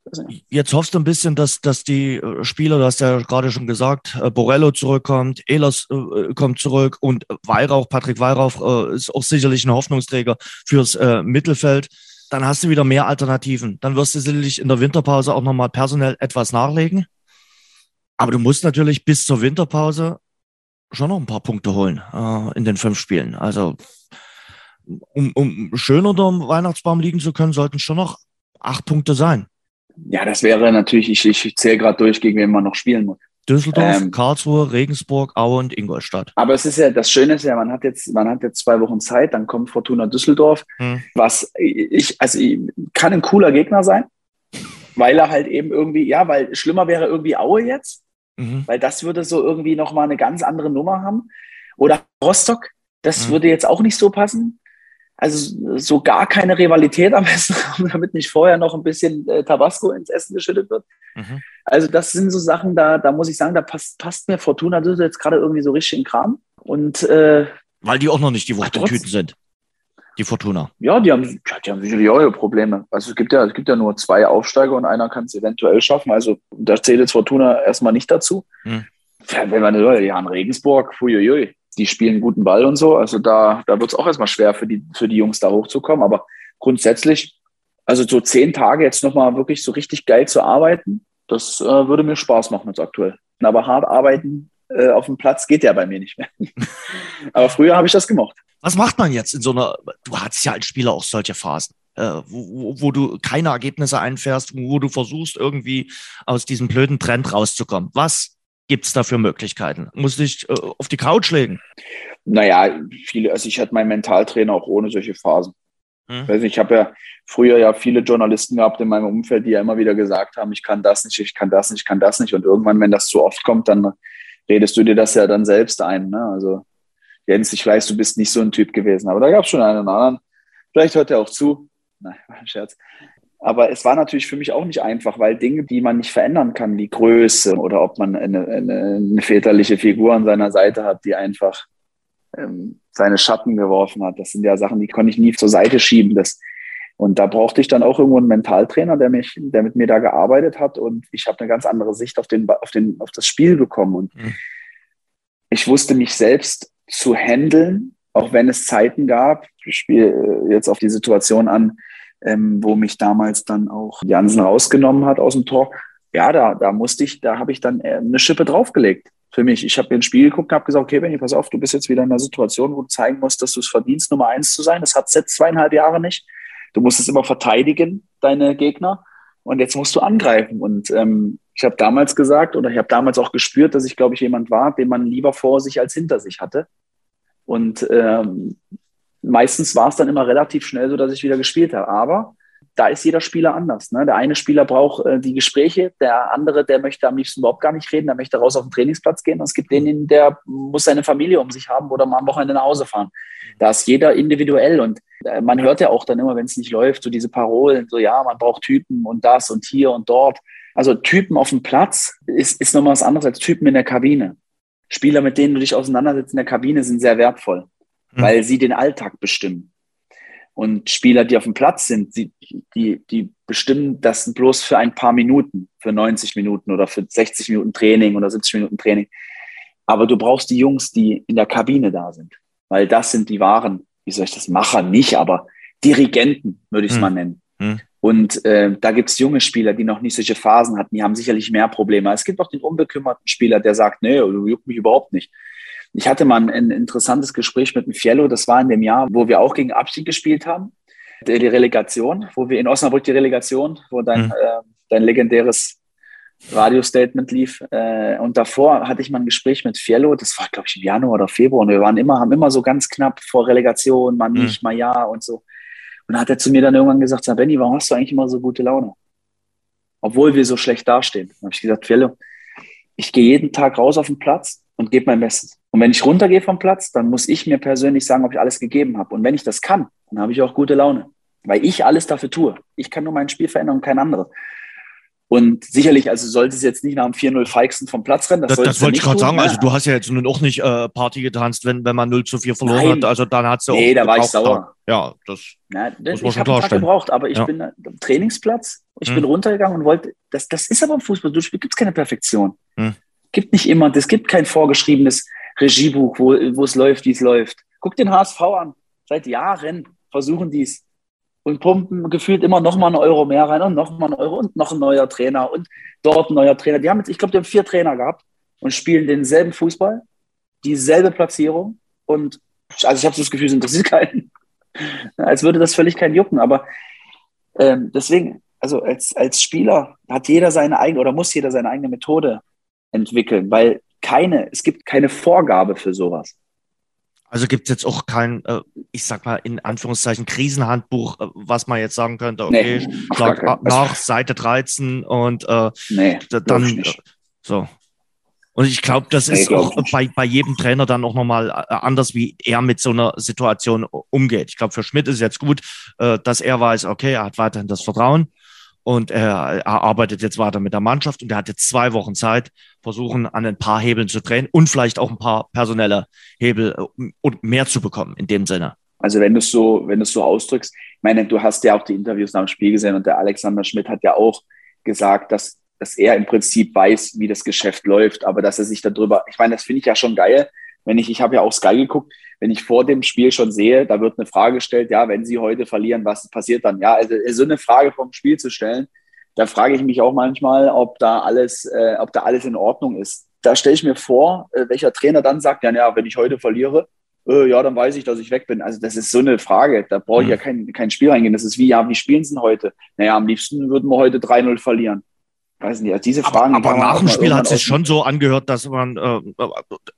Jetzt hoffst du ein bisschen, dass, dass die äh, Spieler, du hast ja gerade schon gesagt, äh, Borello zurückkommt, Elas äh, kommt zurück und Weihrauch, Patrick Weihrauch äh, ist auch sicherlich ein Hoffnungsträger fürs äh, Mittelfeld. Dann hast du wieder mehr Alternativen. Dann wirst du sicherlich in der Winterpause auch nochmal personell etwas nachlegen. Aber du musst natürlich bis zur Winterpause schon noch ein paar Punkte holen äh, in den fünf Spielen. Also um, um schön unter dem Weihnachtsbaum liegen zu können, sollten schon noch acht Punkte sein. Ja, das wäre natürlich, ich, ich zähle gerade durch, gegen wen man noch spielen muss. Düsseldorf, ähm, Karlsruhe, Regensburg, Aue und Ingolstadt. Aber es ist ja, das Schöne ist ja, man hat jetzt, man hat jetzt zwei Wochen Zeit, dann kommt Fortuna Düsseldorf, hm. was ich, also kann ein cooler Gegner sein, weil er halt eben irgendwie, ja, weil schlimmer wäre irgendwie Aue jetzt, mhm. weil das würde so irgendwie nochmal eine ganz andere Nummer haben. Oder Rostock, das mhm. würde jetzt auch nicht so passen. Also so gar keine Rivalität am besten, damit nicht vorher noch ein bisschen äh, Tabasco ins Essen geschüttet wird. Mhm. Also das sind so Sachen, da, da muss ich sagen, da passt, passt mir Fortuna das ist jetzt gerade irgendwie so richtig in Kram. Und, äh, Weil die auch noch nicht die Wurzeltüten sind. Die Fortuna. Ja, die haben, die haben sicherlich auch ihre Probleme. Also es gibt ja, es gibt ja nur zwei Aufsteiger und einer kann es eventuell schaffen. Also da zählt jetzt Fortuna erstmal nicht dazu. Hm. Wenn man ja, in Regensburg, huiuiui, die spielen guten Ball und so. Also da, da wird es auch erstmal schwer für die, für die Jungs da hochzukommen. Aber grundsätzlich, also so zehn Tage jetzt nochmal wirklich so richtig geil zu arbeiten, das äh, würde mir Spaß machen jetzt aktuell. Aber hart arbeiten äh, auf dem Platz geht ja bei mir nicht mehr. Aber früher habe ich das gemacht. Was macht man jetzt in so einer, du hattest ja als Spieler auch solche Phasen, äh, wo, wo, du keine Ergebnisse einfährst, wo du versuchst, irgendwie aus diesem blöden Trend rauszukommen. Was gibt es da für Möglichkeiten? Muss ich äh, auf die Couch legen? Naja, viele, also ich hatte meinen Mentaltrainer auch ohne solche Phasen. Hm. Also ich habe ja früher ja viele Journalisten gehabt in meinem Umfeld, die ja immer wieder gesagt haben, ich kann das nicht, ich kann das nicht, ich kann das nicht. Und irgendwann, wenn das zu oft kommt, dann redest du dir das ja dann selbst ein. Ne? Also Jens, ich weiß, du bist nicht so ein Typ gewesen, aber da gab es schon einen oder anderen. Vielleicht hört er auch zu. Nein, war ein Scherz. Aber es war natürlich für mich auch nicht einfach, weil Dinge, die man nicht verändern kann, wie Größe oder ob man eine, eine, eine väterliche Figur an seiner Seite hat, die einfach ähm, seine Schatten geworfen hat. Das sind ja Sachen, die konnte ich nie zur Seite schieben. Das, und da brauchte ich dann auch irgendwo einen Mentaltrainer, der mich, der mit mir da gearbeitet hat. Und ich habe eine ganz andere Sicht auf, den, auf, den, auf das Spiel bekommen. Und mhm. ich wusste mich selbst zu handeln, auch wenn es Zeiten gab. Ich spiele jetzt auf die Situation an, ähm, wo mich damals dann auch Jansen rausgenommen hat aus dem Tor. Ja, da, da musste ich, da habe ich dann äh, eine Schippe draufgelegt für mich. Ich habe mir ein Spiel geguckt und habe gesagt, okay, Benny, pass auf, du bist jetzt wieder in einer Situation, wo du zeigen musst, dass du es verdienst, Nummer eins zu sein. Das hat es jetzt zweieinhalb Jahre nicht. Du musst es immer verteidigen, deine Gegner. Und jetzt musst du angreifen. Und ähm, ich habe damals gesagt, oder ich habe damals auch gespürt, dass ich, glaube ich, jemand war, den man lieber vor sich als hinter sich hatte. Und ähm, meistens war es dann immer relativ schnell so, dass ich wieder gespielt habe. Aber da ist jeder Spieler anders. Ne? Der eine Spieler braucht äh, die Gespräche, der andere, der möchte am liebsten überhaupt gar nicht reden, der möchte raus auf den Trainingsplatz gehen. Und es gibt den, der muss seine Familie um sich haben oder mal am Wochenende nach Hause fahren. Da ist jeder individuell und äh, man hört ja auch dann immer, wenn es nicht läuft, so diese Parolen, so ja, man braucht Typen und das und hier und dort. Also Typen auf dem Platz ist, ist nochmal was anderes als Typen in der Kabine. Spieler, mit denen du dich auseinandersetzt in der Kabine, sind sehr wertvoll, mhm. weil sie den Alltag bestimmen. Und Spieler, die auf dem Platz sind, die, die, die bestimmen das bloß für ein paar Minuten, für 90 Minuten oder für 60 Minuten Training oder 70 Minuten Training. Aber du brauchst die Jungs, die in der Kabine da sind, weil das sind die wahren, wie soll ich das machen? Nicht, aber Dirigenten, würde ich es hm. mal nennen. Hm. Und äh, da gibt es junge Spieler, die noch nicht solche Phasen hatten, die haben sicherlich mehr Probleme. Es gibt auch den unbekümmerten Spieler, der sagt, nee, du juckt mich überhaupt nicht. Ich hatte mal ein, ein interessantes Gespräch mit dem Fiello, das war in dem Jahr, wo wir auch gegen Abstieg gespielt haben, die Relegation, wo wir in Osnabrück die Relegation, wo dein, mhm. äh, dein legendäres Radio-Statement lief. Äh, und davor hatte ich mal ein Gespräch mit Fiello, das war, glaube ich, im Januar oder Februar. Und wir waren immer, haben immer so ganz knapp vor Relegation, mal mhm. nicht, mhm. mal ja und so. Und dann hat er zu mir dann irgendwann gesagt, sag, Benny, warum hast du eigentlich immer so gute Laune? Obwohl wir so schlecht dastehen. Dann habe ich gesagt, Fiello, ich gehe jeden Tag raus auf den Platz und gebe mein Bestes. Und wenn ich runtergehe vom Platz, dann muss ich mir persönlich sagen, ob ich alles gegeben habe. Und wenn ich das kann, dann habe ich auch gute Laune, weil ich alles dafür tue. Ich kann nur mein Spiel verändern und kein anderes. Und sicherlich, also sollte es jetzt nicht nach dem 4-0 Feixen vom Platz rennen. Das, das, das wollte ich gerade sagen. Ja. Also du hast ja jetzt nun auch nicht äh, Party getanzt, wenn, wenn man 0 zu 4 verloren Nein. hat. Also dann hat sie auch. Nee, da war ich sauer. Ja, das Na, muss man ich habe einen gebraucht, aber ich ja. bin am Trainingsplatz, ich hm. bin runtergegangen und wollte, das, das ist aber im Fußball, du gibt es keine Perfektion. Hm. Gibt nicht immer, es gibt kein vorgeschriebenes Regiebuch, wo, wo es läuft, wie es läuft. Guck den HSV an. Seit Jahren versuchen die es und pumpen gefühlt immer noch mal einen Euro mehr rein und noch mal einen Euro und noch ein neuer Trainer und dort ein neuer Trainer. Die haben jetzt, ich glaube, die haben vier Trainer gehabt und spielen denselben Fußball, dieselbe Platzierung und also ich habe das Gefühl, es interessiert keinen. Als würde das völlig keinen jucken. Aber ähm, deswegen, also als, als Spieler hat jeder seine eigene oder muss jeder seine eigene Methode entwickeln, weil keine, es gibt keine Vorgabe für sowas. Also gibt es jetzt auch kein, äh, ich sag mal in Anführungszeichen, Krisenhandbuch, äh, was man jetzt sagen könnte, okay, nee, schlag nach Seite 13 und äh, nee, dann äh, so. Und ich glaube, das nee, ist glaub auch bei, bei jedem Trainer dann auch nochmal anders, wie er mit so einer Situation umgeht. Ich glaube, für Schmidt ist jetzt gut, dass er weiß, okay, er hat weiterhin das Vertrauen und er, arbeitet jetzt weiter mit der Mannschaft und er hat jetzt zwei Wochen Zeit, versuchen an ein paar Hebeln zu drehen und vielleicht auch ein paar personelle Hebel äh, und mehr zu bekommen in dem Sinne. Also wenn du es so, wenn du so ausdrückst, ich meine, du hast ja auch die Interviews nach dem Spiel gesehen und der Alexander Schmidt hat ja auch gesagt, dass, dass er im Prinzip weiß, wie das Geschäft läuft, aber dass er sich darüber, ich meine, das finde ich ja schon geil, wenn ich, ich habe ja auch Sky geguckt, wenn ich vor dem Spiel schon sehe, da wird eine Frage gestellt, ja, wenn Sie heute verlieren, was passiert dann? Ja, also so eine Frage vom Spiel zu stellen, da frage ich mich auch manchmal, ob da alles, äh, ob da alles in Ordnung ist. Da stelle ich mir vor, äh, welcher Trainer dann sagt, ja, ja, wenn ich heute verliere, äh, ja, dann weiß ich, dass ich weg bin. Also das ist so eine Frage. Da brauche ich mhm. ja kein, kein Spiel reingehen. Das ist wie, ja, wie spielen sie denn heute? Naja, am liebsten würden wir heute 3-0 verlieren. Weiß nicht, also diese Fragen. Aber, aber nach dem Spiel hat es sich schon so angehört, dass man äh,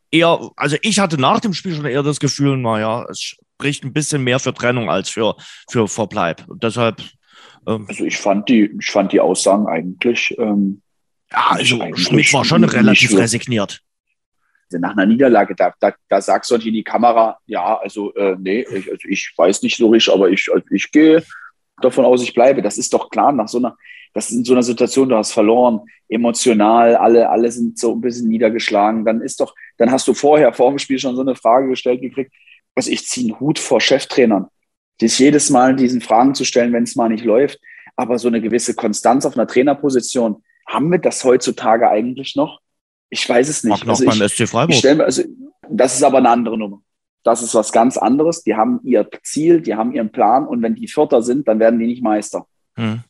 eher, also ich hatte nach dem Spiel schon eher das Gefühl, naja, es spricht ein bisschen mehr für Trennung als für, für Verbleib. Und deshalb. Ähm, also ich fand die, ich fand die Aussagen eigentlich. Ähm, ja, also eigentlich Schmidt war schon relativ resigniert. Also nach einer Niederlage, da, da, da sagst du in die Kamera, ja, also äh, nee, ich, also ich weiß nicht so richtig, aber ich, also ich gehe davon aus, ich bleibe. Das ist doch klar nach so einer das ist in so einer Situation, du hast verloren, emotional, alle, alle sind so ein bisschen niedergeschlagen, dann ist doch, dann hast du vorher vor dem Spiel schon so eine Frage gestellt gekriegt, also ich ziehe einen Hut vor Cheftrainern, sich jedes Mal diesen Fragen zu stellen, wenn es mal nicht läuft, aber so eine gewisse Konstanz auf einer Trainerposition, haben wir das heutzutage eigentlich noch? Ich weiß es nicht. Noch also beim ich, SC Freiburg. Ich mir, also, das ist aber eine andere Nummer. Das ist was ganz anderes. Die haben ihr Ziel, die haben ihren Plan und wenn die Vierter sind, dann werden die nicht Meister. Hm.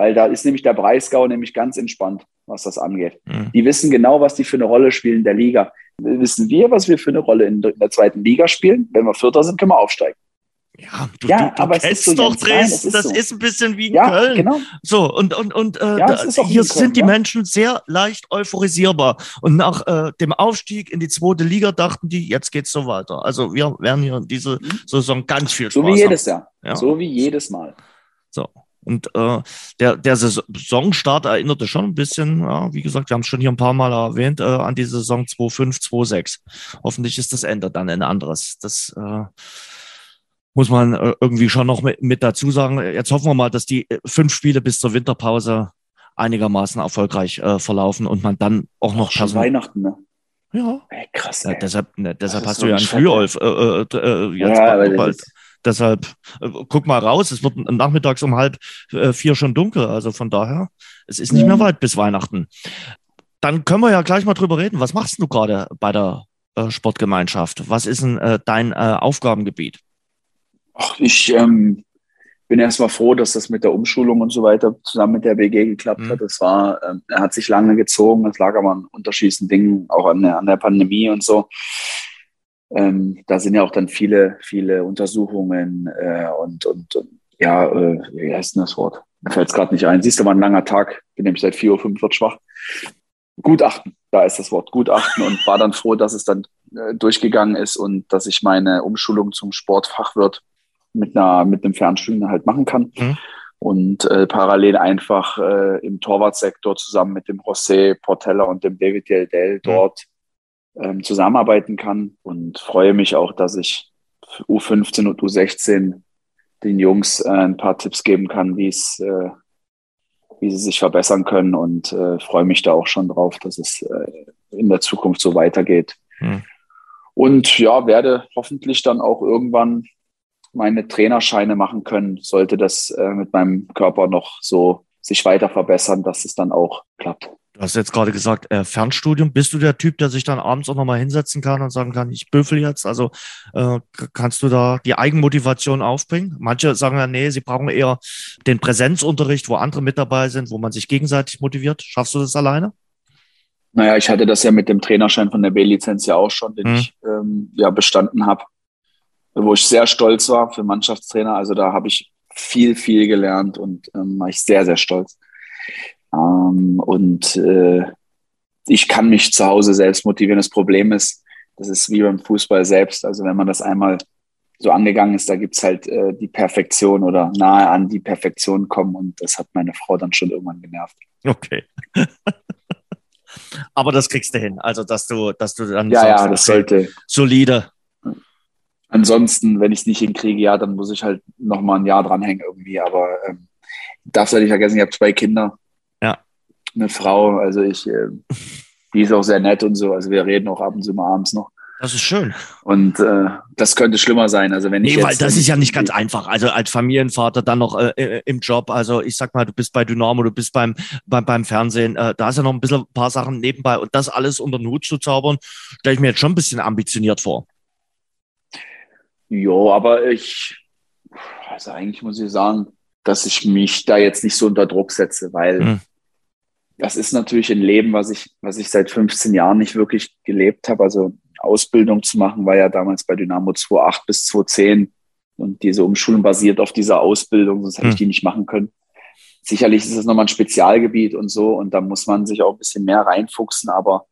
Weil da ist nämlich der Breisgau nämlich ganz entspannt, was das angeht. Mhm. Die wissen genau, was die für eine Rolle spielen in der Liga. Wissen wir, was wir für eine Rolle in der zweiten Liga spielen? Wenn wir Vierter sind, können wir aufsteigen. Ja, du, ja, du, du kennst so doch Dresden, das, ist, so. ist, ein bisschen wie in ja, Köln. Genau. So, und, und, und äh, ja, da, hier sind die Menschen sehr leicht euphorisierbar. Und nach äh, dem Aufstieg in die zweite Liga dachten die, jetzt geht's so weiter. Also wir werden hier diese mhm. Saison ganz viel Spaß So wie jedes Jahr. So wie jedes Mal. So. Und äh, der, der Saisonstart erinnerte schon ein bisschen, ja, wie gesagt, wir haben es schon hier ein paar Mal erwähnt, äh, an die Saison 2.5, 2.6. Hoffentlich ist das Ende dann ein anderes. Das äh, muss man äh, irgendwie schon noch mit, mit dazu sagen. Jetzt hoffen wir mal, dass die äh, fünf Spiele bis zur Winterpause einigermaßen erfolgreich äh, verlaufen und man dann auch noch schon Weihnachten, ne? Ja. Ey, krass. Ey. Ja, deshalb ne, deshalb hast du ja einen Früholf äh, äh, äh, jetzt ja, bald. Deshalb äh, guck mal raus, es wird nachmittags um halb äh, vier schon dunkel. Also von daher, es ist nicht mehr weit bis Weihnachten. Dann können wir ja gleich mal drüber reden. Was machst du gerade bei der äh, Sportgemeinschaft? Was ist denn äh, dein äh, Aufgabengebiet? Ach, ich ähm, bin erstmal froh, dass das mit der Umschulung und so weiter zusammen mit der WG geklappt mhm. hat. Das war, ähm, er hat sich lange gezogen. Es lag aber an unterschiedlichen Dingen, auch an der, an der Pandemie und so. Ähm, da sind ja auch dann viele, viele Untersuchungen äh, und, und, und, ja, äh, wie heißt denn das Wort? Mir fällt es gerade nicht ein. Siehst du mal, ein langer Tag. Bin nämlich seit 4 Uhr, 5 wird schwach. Gutachten, da ist das Wort Gutachten und war dann froh, dass es dann äh, durchgegangen ist und dass ich meine Umschulung zum Sportfachwirt mit einer mit einem Fernstudium halt machen kann. Mhm. Und äh, parallel einfach äh, im Torwartsektor zusammen mit dem José Portella und dem David Dell mhm. dort ähm, zusammenarbeiten kann und freue mich auch, dass ich U15 und U16 den Jungs äh, ein paar Tipps geben kann, wie es, äh, wie sie sich verbessern können und äh, freue mich da auch schon drauf, dass es äh, in der Zukunft so weitergeht. Hm. Und ja, werde hoffentlich dann auch irgendwann meine Trainerscheine machen können, sollte das äh, mit meinem Körper noch so sich weiter verbessern, dass es dann auch klappt. Du hast jetzt gerade gesagt, äh, Fernstudium. Bist du der Typ, der sich dann abends auch nochmal hinsetzen kann und sagen kann, ich büffel jetzt? Also äh, kannst du da die Eigenmotivation aufbringen? Manche sagen ja, nee, sie brauchen eher den Präsenzunterricht, wo andere mit dabei sind, wo man sich gegenseitig motiviert. Schaffst du das alleine? Naja, ich hatte das ja mit dem Trainerschein von der B-Lizenz ja auch schon, den hm. ich ähm, ja bestanden habe, wo ich sehr stolz war für Mannschaftstrainer. Also da habe ich viel, viel gelernt und ähm, war ich sehr, sehr stolz. Ähm, und äh, ich kann mich zu Hause selbst motivieren. Das Problem ist, das ist wie beim Fußball selbst. Also wenn man das einmal so angegangen ist, da gibt's halt äh, die Perfektion oder nahe an die Perfektion kommen und das hat meine Frau dann schon irgendwann genervt. Okay. Aber das kriegst du hin. Also dass du, dass du dann ja, sagst, ja, das sollte solide. Ansonsten, wenn ich es nicht hinkriege, ja, dann muss ich halt noch mal ein Jahr dranhängen irgendwie. Aber ähm, darfst du nicht vergessen, ich habe zwei Kinder eine Frau. Also ich, äh, die ist auch sehr nett und so. Also wir reden auch ab und zu mal abends noch. Das ist schön. Und äh, das könnte schlimmer sein. Also wenn ich nee, weil das ist ja nicht ganz einfach. Also als Familienvater dann noch äh, äh, im Job. Also ich sag mal, du bist bei Dynamo, du bist beim beim, beim Fernsehen. Äh, da ist ja noch ein bisschen ein paar Sachen nebenbei und das alles unter den Hut zu zaubern, stelle ich mir jetzt schon ein bisschen ambitioniert vor. Jo, aber ich, also eigentlich muss ich sagen, dass ich mich da jetzt nicht so unter Druck setze, weil hm das ist natürlich ein Leben, was ich, was ich seit 15 Jahren nicht wirklich gelebt habe. Also Ausbildung zu machen war ja damals bei Dynamo 2008 bis 2010 und diese Umschulung basiert auf dieser Ausbildung, sonst hätte ich hm. die nicht machen können. Sicherlich ist es nochmal ein Spezialgebiet und so und da muss man sich auch ein bisschen mehr reinfuchsen, aber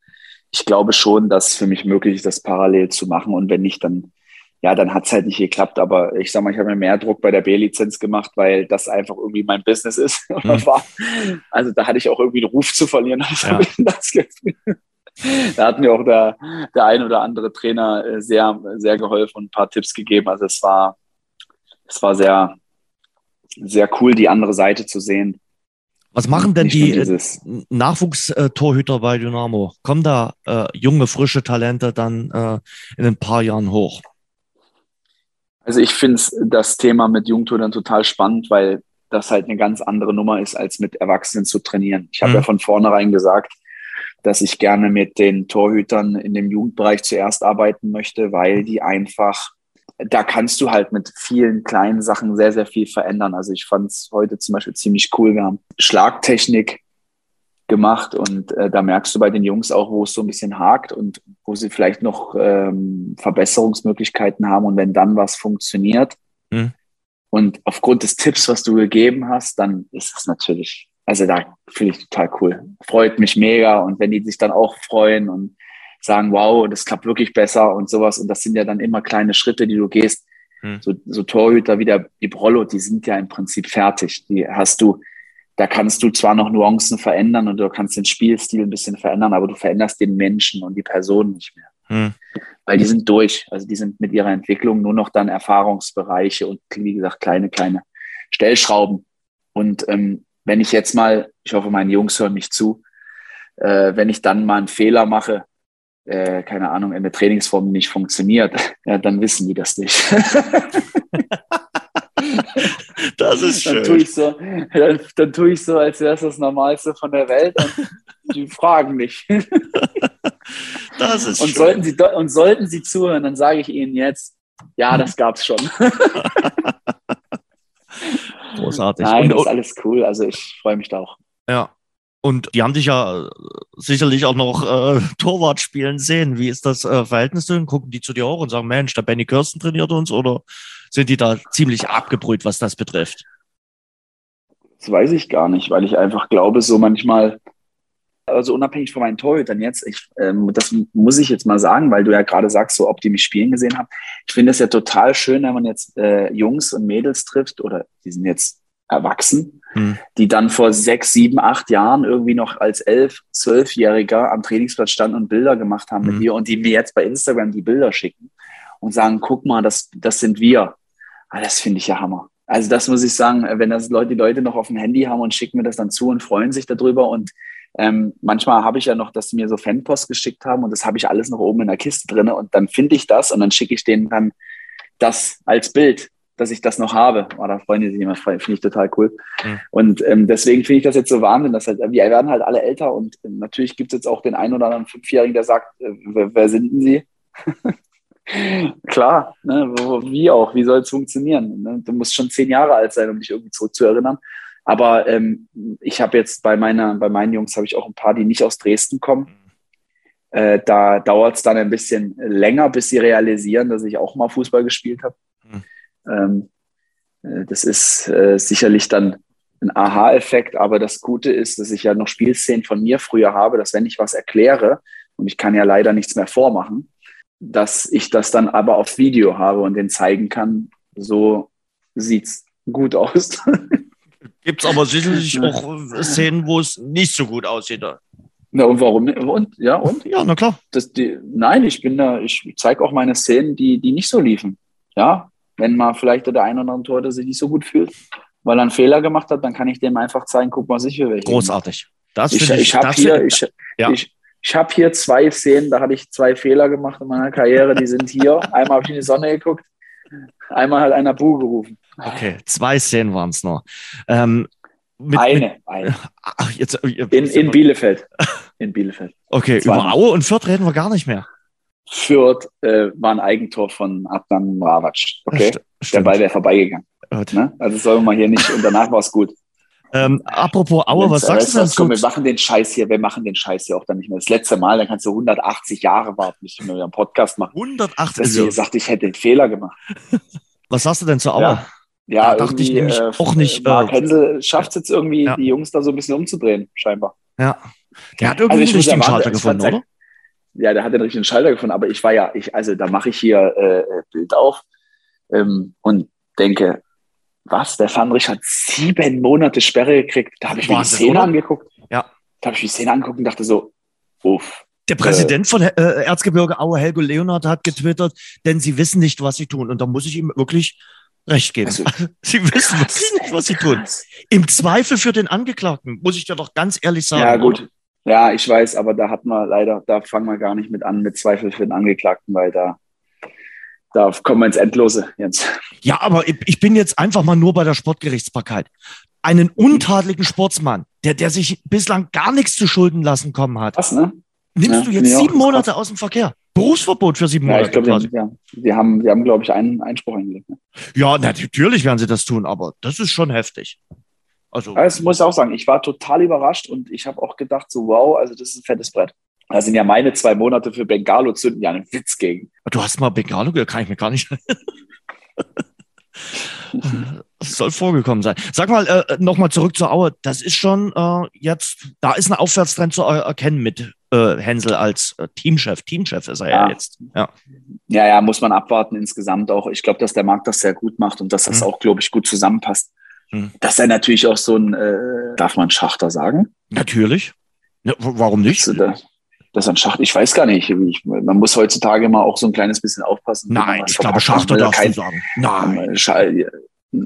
ich glaube schon, dass es für mich möglich ist, das parallel zu machen und wenn nicht, dann ja, dann hat es halt nicht geklappt. Aber ich sag mal, ich habe mir mehr Druck bei der B-Lizenz gemacht, weil das einfach irgendwie mein Business ist. Mhm. also da hatte ich auch irgendwie den Ruf zu verlieren. Ja. da hat mir auch der, der ein oder andere Trainer äh, sehr, sehr geholfen und ein paar Tipps gegeben. Also es war, es war sehr, sehr cool, die andere Seite zu sehen. Was machen denn die äh, Nachwuchstorhüter bei Dynamo? Kommen da äh, junge, frische Talente dann äh, in ein paar Jahren hoch? Also ich finde das Thema mit Jungturnern total spannend, weil das halt eine ganz andere Nummer ist, als mit Erwachsenen zu trainieren. Ich habe mhm. ja von vornherein gesagt, dass ich gerne mit den Torhütern in dem Jugendbereich zuerst arbeiten möchte, weil die einfach, da kannst du halt mit vielen kleinen Sachen sehr, sehr viel verändern. Also ich fand es heute zum Beispiel ziemlich cool. Wir haben Schlagtechnik gemacht. Und äh, da merkst du bei den Jungs auch, wo es so ein bisschen hakt und wo sie vielleicht noch ähm, Verbesserungsmöglichkeiten haben. Und wenn dann was funktioniert mhm. und aufgrund des Tipps, was du gegeben hast, dann ist es natürlich, also da finde ich total cool. Freut mich mega. Und wenn die sich dann auch freuen und sagen, wow, das klappt wirklich besser und sowas. Und das sind ja dann immer kleine Schritte, die du gehst. Hm. So, so Torhüter wie der Ibrollo, die sind ja im Prinzip fertig. Die hast du, da kannst du zwar noch Nuancen verändern und du kannst den Spielstil ein bisschen verändern, aber du veränderst den Menschen und die Person nicht mehr. Hm. Weil die sind durch. Also die sind mit ihrer Entwicklung nur noch dann Erfahrungsbereiche und wie gesagt kleine, kleine Stellschrauben. Und ähm, wenn ich jetzt mal, ich hoffe, meine Jungs hören mich zu, äh, wenn ich dann mal einen Fehler mache, äh, keine Ahnung, in der Trainingsform nicht funktioniert, ja, dann wissen die das nicht. das ist schön. Dann tue ich so, dann, dann tue ich so als wäre es das Normalste von der Welt und die fragen mich. das ist und schön. Sollten sie, und sollten sie zuhören, dann sage ich ihnen jetzt, ja, das gab's schon. Großartig. Nein, und, das ist alles cool. Also ich freue mich da auch. Ja, und die haben dich ja äh, sicherlich auch noch äh, Torwart spielen sehen. Wie ist das äh, Verhältnis denn? Gucken die zu dir auch und sagen, Mensch, der Benny Kirsten trainiert uns oder sind die da ziemlich abgebrüht, was das betrifft? Das weiß ich gar nicht, weil ich einfach glaube, so manchmal, also unabhängig von meinen Torhütern jetzt, ich, ähm, das muss ich jetzt mal sagen, weil du ja gerade sagst, so ob die mich spielen gesehen haben. Ich finde es ja total schön, wenn man jetzt äh, Jungs und Mädels trifft oder die sind jetzt erwachsen, hm. die dann vor sechs, sieben, acht Jahren irgendwie noch als elf, zwölfjähriger am Trainingsplatz standen und Bilder gemacht haben hm. mit mir und die mir jetzt bei Instagram die Bilder schicken und sagen, guck mal, das, das sind wir. Ah, das finde ich ja Hammer. Also das muss ich sagen, wenn das Leute, die Leute noch auf dem Handy haben und schicken mir das dann zu und freuen sich darüber und ähm, manchmal habe ich ja noch, dass sie mir so Fanpost geschickt haben und das habe ich alles noch oben in der Kiste drin und dann finde ich das und dann schicke ich denen dann das als Bild dass ich das noch habe. Oh, da freuen die sich immer, finde ich total cool. Mhm. Und ähm, deswegen finde ich das jetzt so Wahnsinn, dass halt, wir werden halt alle älter und äh, natürlich gibt es jetzt auch den einen oder anderen Fünfjährigen, der sagt, äh, wer, wer, sind denn sie? Klar, ne, wie auch, wie soll es funktionieren? Ne? Du musst schon zehn Jahre alt sein, um dich irgendwie zurückzuerinnern. Aber ähm, ich habe jetzt bei meiner, bei meinen Jungs habe ich auch ein paar, die nicht aus Dresden kommen. Äh, da dauert es dann ein bisschen länger, bis sie realisieren, dass ich auch mal Fußball gespielt habe. Mhm. Ähm, äh, das ist äh, sicherlich dann ein Aha-Effekt, aber das Gute ist, dass ich ja noch Spielszenen von mir früher habe, dass wenn ich was erkläre, und ich kann ja leider nichts mehr vormachen, dass ich das dann aber auf Video habe und den zeigen kann, so sieht es gut aus. Gibt es aber sicherlich auch Szenen, wo es nicht so gut aussieht. Na und warum? Und ja und? Ja, na klar. Das, die, nein, ich bin da, ich zeige auch meine Szenen, die, die nicht so liefen. Ja, wenn mal vielleicht der ein oder andere Torhüter sich nicht so gut fühlt, weil er einen Fehler gemacht hat, dann kann ich dem einfach zeigen, guck mal, sicher welche. Großartig. Das ich ich, ich habe hier, ich, ja. ich, ich habe hier zwei Szenen, da hatte ich zwei Fehler gemacht in meiner Karriere, die sind hier. Einmal habe ich in die Sonne geguckt, einmal hat einer Buh gerufen. Okay, zwei Szenen waren es noch. Ähm, mit, eine, mit, eine. Ach, jetzt, äh, in, in Bielefeld. In Bielefeld. Okay, Zweimal. über Aue und Fürth reden wir gar nicht mehr. Fürth äh, war ein Eigentor von Adnan Mravac. Okay, St der Ball wäre vorbeigegangen. Ne? Also sollen wir mal hier nicht und danach war es gut. Ähm, apropos Aue, was sagst du denn? Komm, wir machen den Scheiß hier, wir machen den Scheiß hier auch dann nicht mehr. Das letzte Mal, dann kannst du 180 Jahre warten, bis wir wieder einen Podcast machen. 180 Dass ihr sagt, ich hätte einen Fehler gemacht. Was sagst du denn zu Aue? Ja, ja da dachte ich nämlich äh, auch nicht. Mark äh, Hensel schafft es jetzt irgendwie, ja. die Jungs da so ein bisschen umzudrehen, scheinbar. Ja. Der hat irgendwie also einen richtigen Schalter gefunden, oder? ja, der hat den richtigen Schalter gefunden, aber ich war ja, ich, also da mache ich hier äh, Bild auf ähm, und denke, was, der Fandrich hat sieben Monate Sperre gekriegt. Da habe ich mir die Szene oder? angeguckt. Ja. Da habe ich die Szene angeguckt und dachte so, uff. Der Präsident äh, von äh, Erzgebirge Aue, Helgo Leonard, hat getwittert, denn sie wissen nicht, was sie tun. Und da muss ich ihm wirklich recht geben. Also, sie wissen wirklich nicht, was sie tun. Im Zweifel für den Angeklagten, muss ich dir doch ganz ehrlich sagen. Ja, gut. Oder? Ja, ich weiß, aber da hat man leider, da fangen wir gar nicht mit an, mit Zweifel für den Angeklagten, weil da, da kommen wir ins Endlose, Jens. Ja, aber ich bin jetzt einfach mal nur bei der Sportgerichtsbarkeit. Einen untadeligen Sportsmann, der, der sich bislang gar nichts zu Schulden lassen kommen hat. Was, ne? Nimmst ja, du jetzt sieben Monate aus dem Verkehr? Berufsverbot für sieben ja, Monate. Ich glaub, die, ja, die haben, die haben, glaube ich, einen Einspruch eingelegt. Ne? Ja, natürlich werden sie das tun, aber das ist schon heftig. Also, das muss ich auch sagen. Ich war total überrascht und ich habe auch gedacht, so wow, also das ist ein fettes Brett. Da sind ja meine zwei Monate für Bengalo zünden ja einen Witz gegen. Du hast mal Bengalo, kann ich mir gar nicht. Das soll vorgekommen sein. Sag mal, äh, nochmal zurück zur Aue. Das ist schon äh, jetzt, da ist ein Aufwärtstrend zu erkennen mit äh, Hensel als äh, Teamchef. Teamchef ist er ja, ja jetzt. Ja. ja, ja, muss man abwarten insgesamt auch. Ich glaube, dass der Markt das sehr gut macht und dass das mhm. auch, glaube ich, gut zusammenpasst. Mhm. Dass er natürlich auch so ein, äh, darf man Schachter sagen? Natürlich. Ja, warum nicht? Das, das ein Schachter, ich weiß gar nicht. Ich, man muss heutzutage immer auch so ein kleines bisschen aufpassen. Nein, ich glaube, Schachter darfst kein, du sagen. Nein.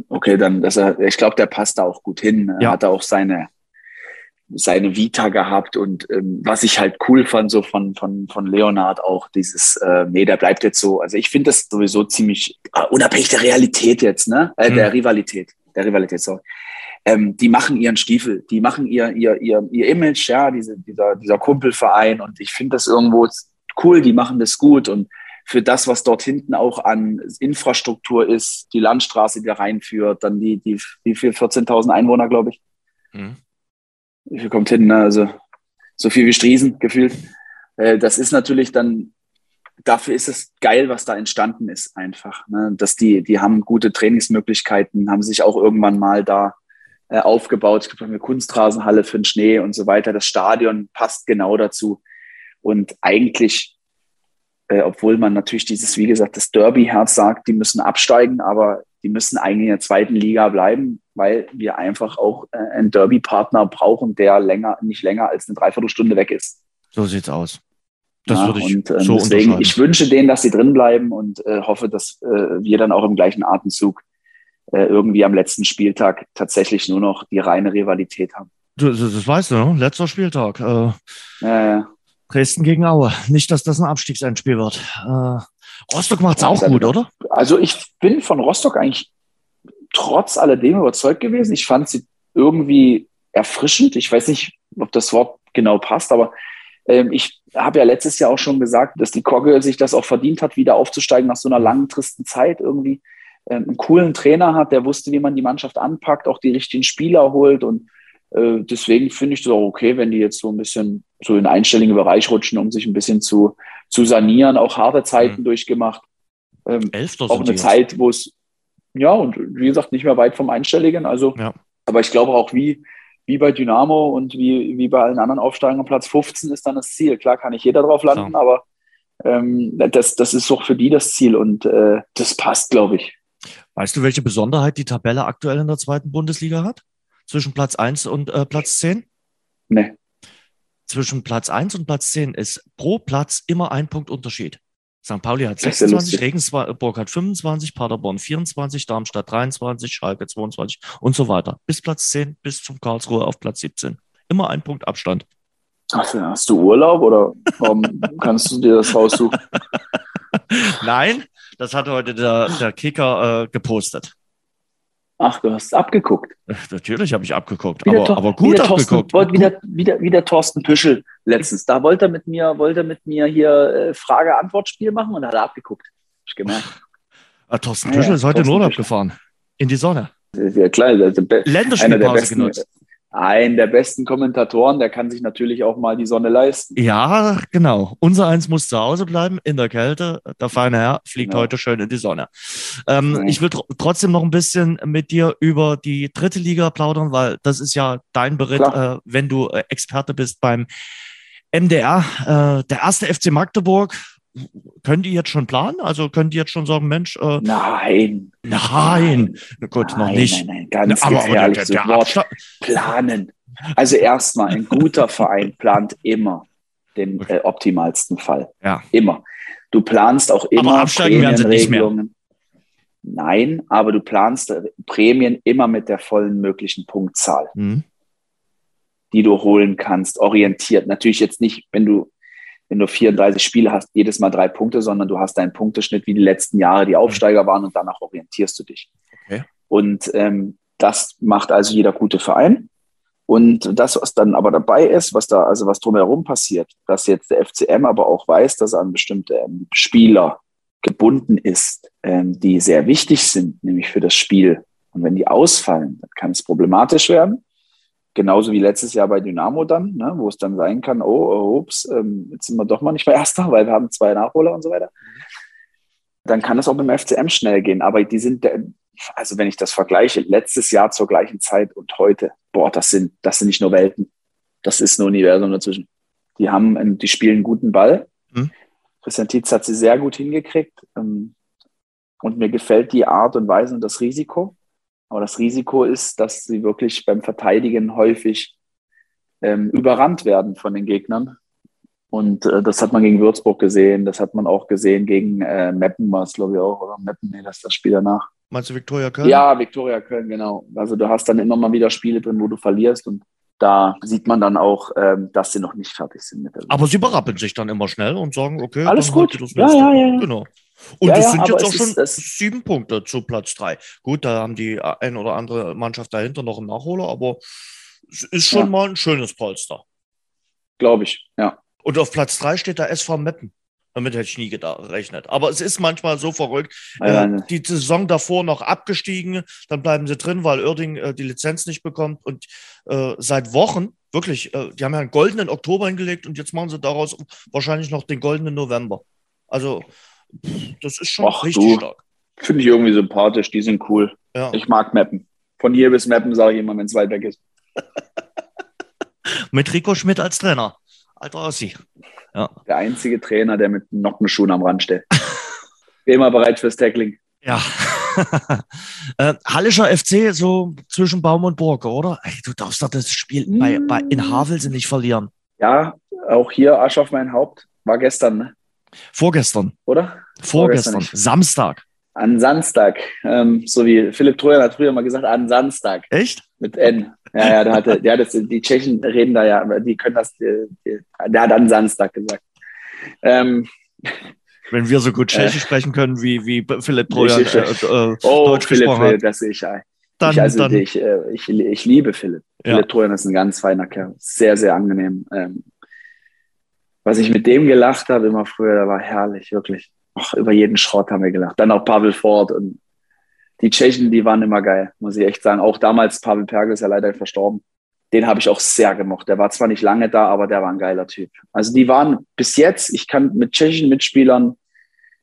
Okay, dann, dass er, ich glaube, der passt da auch gut hin. Er ja. hat auch seine, seine Vita gehabt und ähm, was ich halt cool fand, so von, von, von Leonard auch, dieses, äh, nee, der bleibt jetzt so. Also ich finde das sowieso ziemlich uh, unabhängig der Realität jetzt, ne? Äh, mhm. Der Rivalität, der Rivalität, sorry. Ähm, die machen ihren Stiefel, die machen ihr, ihr, ihr, ihr Image, ja, diese, dieser, dieser Kumpelverein und ich finde das irgendwo cool, die machen das gut und für das, was dort hinten auch an Infrastruktur ist, die Landstraße, die da reinführt, dann die, die wie viel, 14.000 Einwohner, glaube ich. Mhm wie viel kommt hin? Ne? Also so viel wie Striesen gefühlt. Äh, das ist natürlich dann, dafür ist es geil, was da entstanden ist einfach. Ne? Dass die, die haben gute Trainingsmöglichkeiten, haben sich auch irgendwann mal da äh, aufgebaut. Es gibt eine Kunstrasenhalle für den Schnee und so weiter. Das Stadion passt genau dazu. Und eigentlich, äh, obwohl man natürlich dieses, wie gesagt, das Derby-Herz sagt, die müssen absteigen, aber die müssen eigentlich in der zweiten Liga bleiben, weil wir einfach auch äh, einen Derby-Partner brauchen, der länger, nicht länger als eine Dreiviertelstunde weg ist. So sieht's aus. Das ja, würde ich und, äh, so deswegen, ich wünsche denen, dass sie drin bleiben und äh, hoffe, dass äh, wir dann auch im gleichen Atemzug äh, irgendwie am letzten Spieltag tatsächlich nur noch die reine Rivalität haben. Das, das weißt du, ne? letzter Spieltag. Äh, ja. Dresden gegen Aue. Nicht, dass das ein Abstiegsendspiel wird. Äh, Rostock macht es auch gut, oder? Also ich bin von Rostock eigentlich trotz alledem überzeugt gewesen. Ich fand sie irgendwie erfrischend. Ich weiß nicht, ob das Wort genau passt, aber ähm, ich habe ja letztes Jahr auch schon gesagt, dass die Kogge sich das auch verdient hat, wieder aufzusteigen nach so einer langen, tristen Zeit irgendwie. Ähm, einen coolen Trainer hat, der wusste, wie man die Mannschaft anpackt, auch die richtigen Spieler holt und äh, deswegen finde ich es auch okay, wenn die jetzt so ein bisschen so in einstelligen Bereich rutschen, um sich ein bisschen zu, zu sanieren, auch harte Zeiten mhm. durchgemacht. Ähm, Elfter auch eine Zeit, wo es, ja, und wie gesagt, nicht mehr weit vom Einstelligen. Also, ja. aber ich glaube auch, wie, wie bei Dynamo und wie, wie bei allen anderen Aufsteigern, Platz 15 ist dann das Ziel. Klar kann nicht jeder drauf landen, so. aber ähm, das, das ist auch für die das Ziel und äh, das passt, glaube ich. Weißt du, welche Besonderheit die Tabelle aktuell in der zweiten Bundesliga hat? zwischen Platz 1 und äh, Platz 10? Nee. Zwischen Platz 1 und Platz 10 ist pro Platz immer ein Punkt Unterschied. St. Pauli hat 26, Regensburg hat 25, Paderborn 24, Darmstadt 23, Schalke 22 und so weiter. Bis Platz 10, bis zum Karlsruhe auf Platz 17. Immer ein Punkt Abstand. Ach, hast du Urlaub oder warum kannst du dir das raussuchen? Nein, das hat heute der, der Kicker äh, gepostet. Ach, du hast abgeguckt. Natürlich habe ich abgeguckt, aber, aber gut abgeguckt. Thorsten, wieder, wieder, wieder Thorsten Püschel letztens. Da wollte er mit mir, wollte mit mir hier äh, Frage-Antwort-Spiel machen und hat er abgeguckt. Hab ich gemerkt. Ah, Thorsten Püschel ja, ist heute Thorsten in Urlaub Püschel. gefahren. In die Sonne. Ja, klar. Länderspielpause genutzt ein der besten Kommentatoren, der kann sich natürlich auch mal die Sonne leisten. Ja, genau. Unser eins muss zu Hause bleiben in der Kälte. Der feine Herr fliegt ja. heute schön in die Sonne. Ähm, ja. Ich will tr trotzdem noch ein bisschen mit dir über die dritte Liga plaudern, weil das ist ja dein Beritt, äh, wenn du äh, Experte bist beim MDR. Äh, der erste FC Magdeburg können die jetzt schon planen? Also können die jetzt schon sagen, Mensch, äh, nein. Nein. Gut, nein, noch nicht. Nein, nein, ganz aber, gefährlich. Aber der, der Wort planen. Also erstmal, ein guter Verein plant immer den äh, optimalsten Fall. Ja. Immer. Du planst auch immer aber absteigen werden sie nicht mehr. Nein, aber du planst äh, Prämien immer mit der vollen möglichen Punktzahl, mhm. die du holen kannst, orientiert. Natürlich jetzt nicht, wenn du wenn du 34 Spiele hast, jedes Mal drei Punkte, sondern du hast deinen Punkteschnitt wie die letzten Jahre die Aufsteiger waren und danach orientierst du dich. Okay. Und ähm, das macht also jeder gute Verein. Und das, was dann aber dabei ist, was da, also was drumherum passiert, dass jetzt der FCM aber auch weiß, dass er an bestimmte ähm, Spieler gebunden ist, ähm, die sehr wichtig sind, nämlich für das Spiel. Und wenn die ausfallen, dann kann es problematisch werden. Genauso wie letztes Jahr bei Dynamo dann, ne, wo es dann sein kann, oh, oh ups, ähm, jetzt sind wir doch mal nicht mehr Erster, weil wir haben zwei Nachholer und so weiter. Dann kann es auch beim FCM schnell gehen. Aber die sind, also wenn ich das vergleiche, letztes Jahr zur gleichen Zeit und heute, boah, das sind, das sind nicht nur Welten. Das ist ein Universum dazwischen. Die haben, die spielen einen guten Ball. Hm. Christian Tietz hat sie sehr gut hingekriegt. Ähm, und mir gefällt die Art und Weise und das Risiko. Aber das Risiko ist, dass sie wirklich beim Verteidigen häufig ähm, überrannt werden von den Gegnern. Und äh, das hat man gegen Würzburg gesehen, das hat man auch gesehen gegen äh, Meppen, war es glaube ich auch, oder Meppen, nee, das ist das Spiel danach. Meinst du Viktoria Köln? Ja, Viktoria Köln, genau. Also du hast dann immer mal wieder Spiele drin, wo du verlierst und da sieht man dann auch, ähm, dass sie noch nicht fertig sind mit der Aber sie berappeln sich dann immer schnell und sagen, okay, alles gut. Ja, ja, ja, Genau. Und ja, das sind ja, jetzt auch schon sieben Punkte zu Platz drei. Gut, da haben die ein oder andere Mannschaft dahinter noch einen Nachholer, aber es ist schon mal ein schönes Polster. Glaube ich, ja. Und auf Platz 3 steht der SV Meppen. Damit hätte ich nie gerechnet. Aber es ist manchmal so verrückt. Ja, äh, die Saison davor noch abgestiegen, dann bleiben sie drin, weil Oerding äh, die Lizenz nicht bekommt. Und äh, seit Wochen, wirklich, äh, die haben ja einen goldenen Oktober hingelegt und jetzt machen sie daraus wahrscheinlich noch den goldenen November. Also, das ist schon Ach, richtig du. stark. Finde ich irgendwie sympathisch, die sind cool. Ja. Ich mag Mappen. Von hier bis Mappen sage ich immer, wenn es weit weg ist. Mit Rico Schmidt als Trainer. Alter Ossi. Ja. Der einzige Trainer, der mit Nockenschuhen am Rand steht. Immer bereit fürs Tackling. Ja. äh, Hallischer FC so zwischen Baum und Burg, oder? Ey, du darfst doch das Spiel bei, bei, in Havelse nicht verlieren. Ja, auch hier Asch auf mein Haupt. War gestern, ne? Vorgestern. Oder? Vorgestern. Vorgestern Samstag. An Samstag. Ähm, so wie Philipp Trojan hat früher mal gesagt, an Samstag. Echt? Mit N. Ja, ja, der hatte, hat das, die Tschechen reden da ja, die können das, die, die, der hat an Samstag gesagt. Ähm, Wenn wir so gut Tschechisch äh, sprechen können, wie, wie Philipp Trojan äh, äh, oh, Deutsch Philipp, gesprochen hat. das ich ein. Dann, ich, also, dann, ich, äh, ich, ich, liebe Philipp. Ja. Philipp Trojan ist ein ganz feiner Kerl. Sehr, sehr angenehm. Ähm, was ich mit dem gelacht habe immer früher, da war herrlich, wirklich. Ach, über jeden Schrott haben wir gelacht. Dann auch Pavel Ford und die Tschechen, die waren immer geil, muss ich echt sagen. Auch damals, Pavel Pergel ist ja leider verstorben. Den habe ich auch sehr gemocht. Der war zwar nicht lange da, aber der war ein geiler Typ. Also die waren bis jetzt, ich kann mit tschechischen Mitspielern,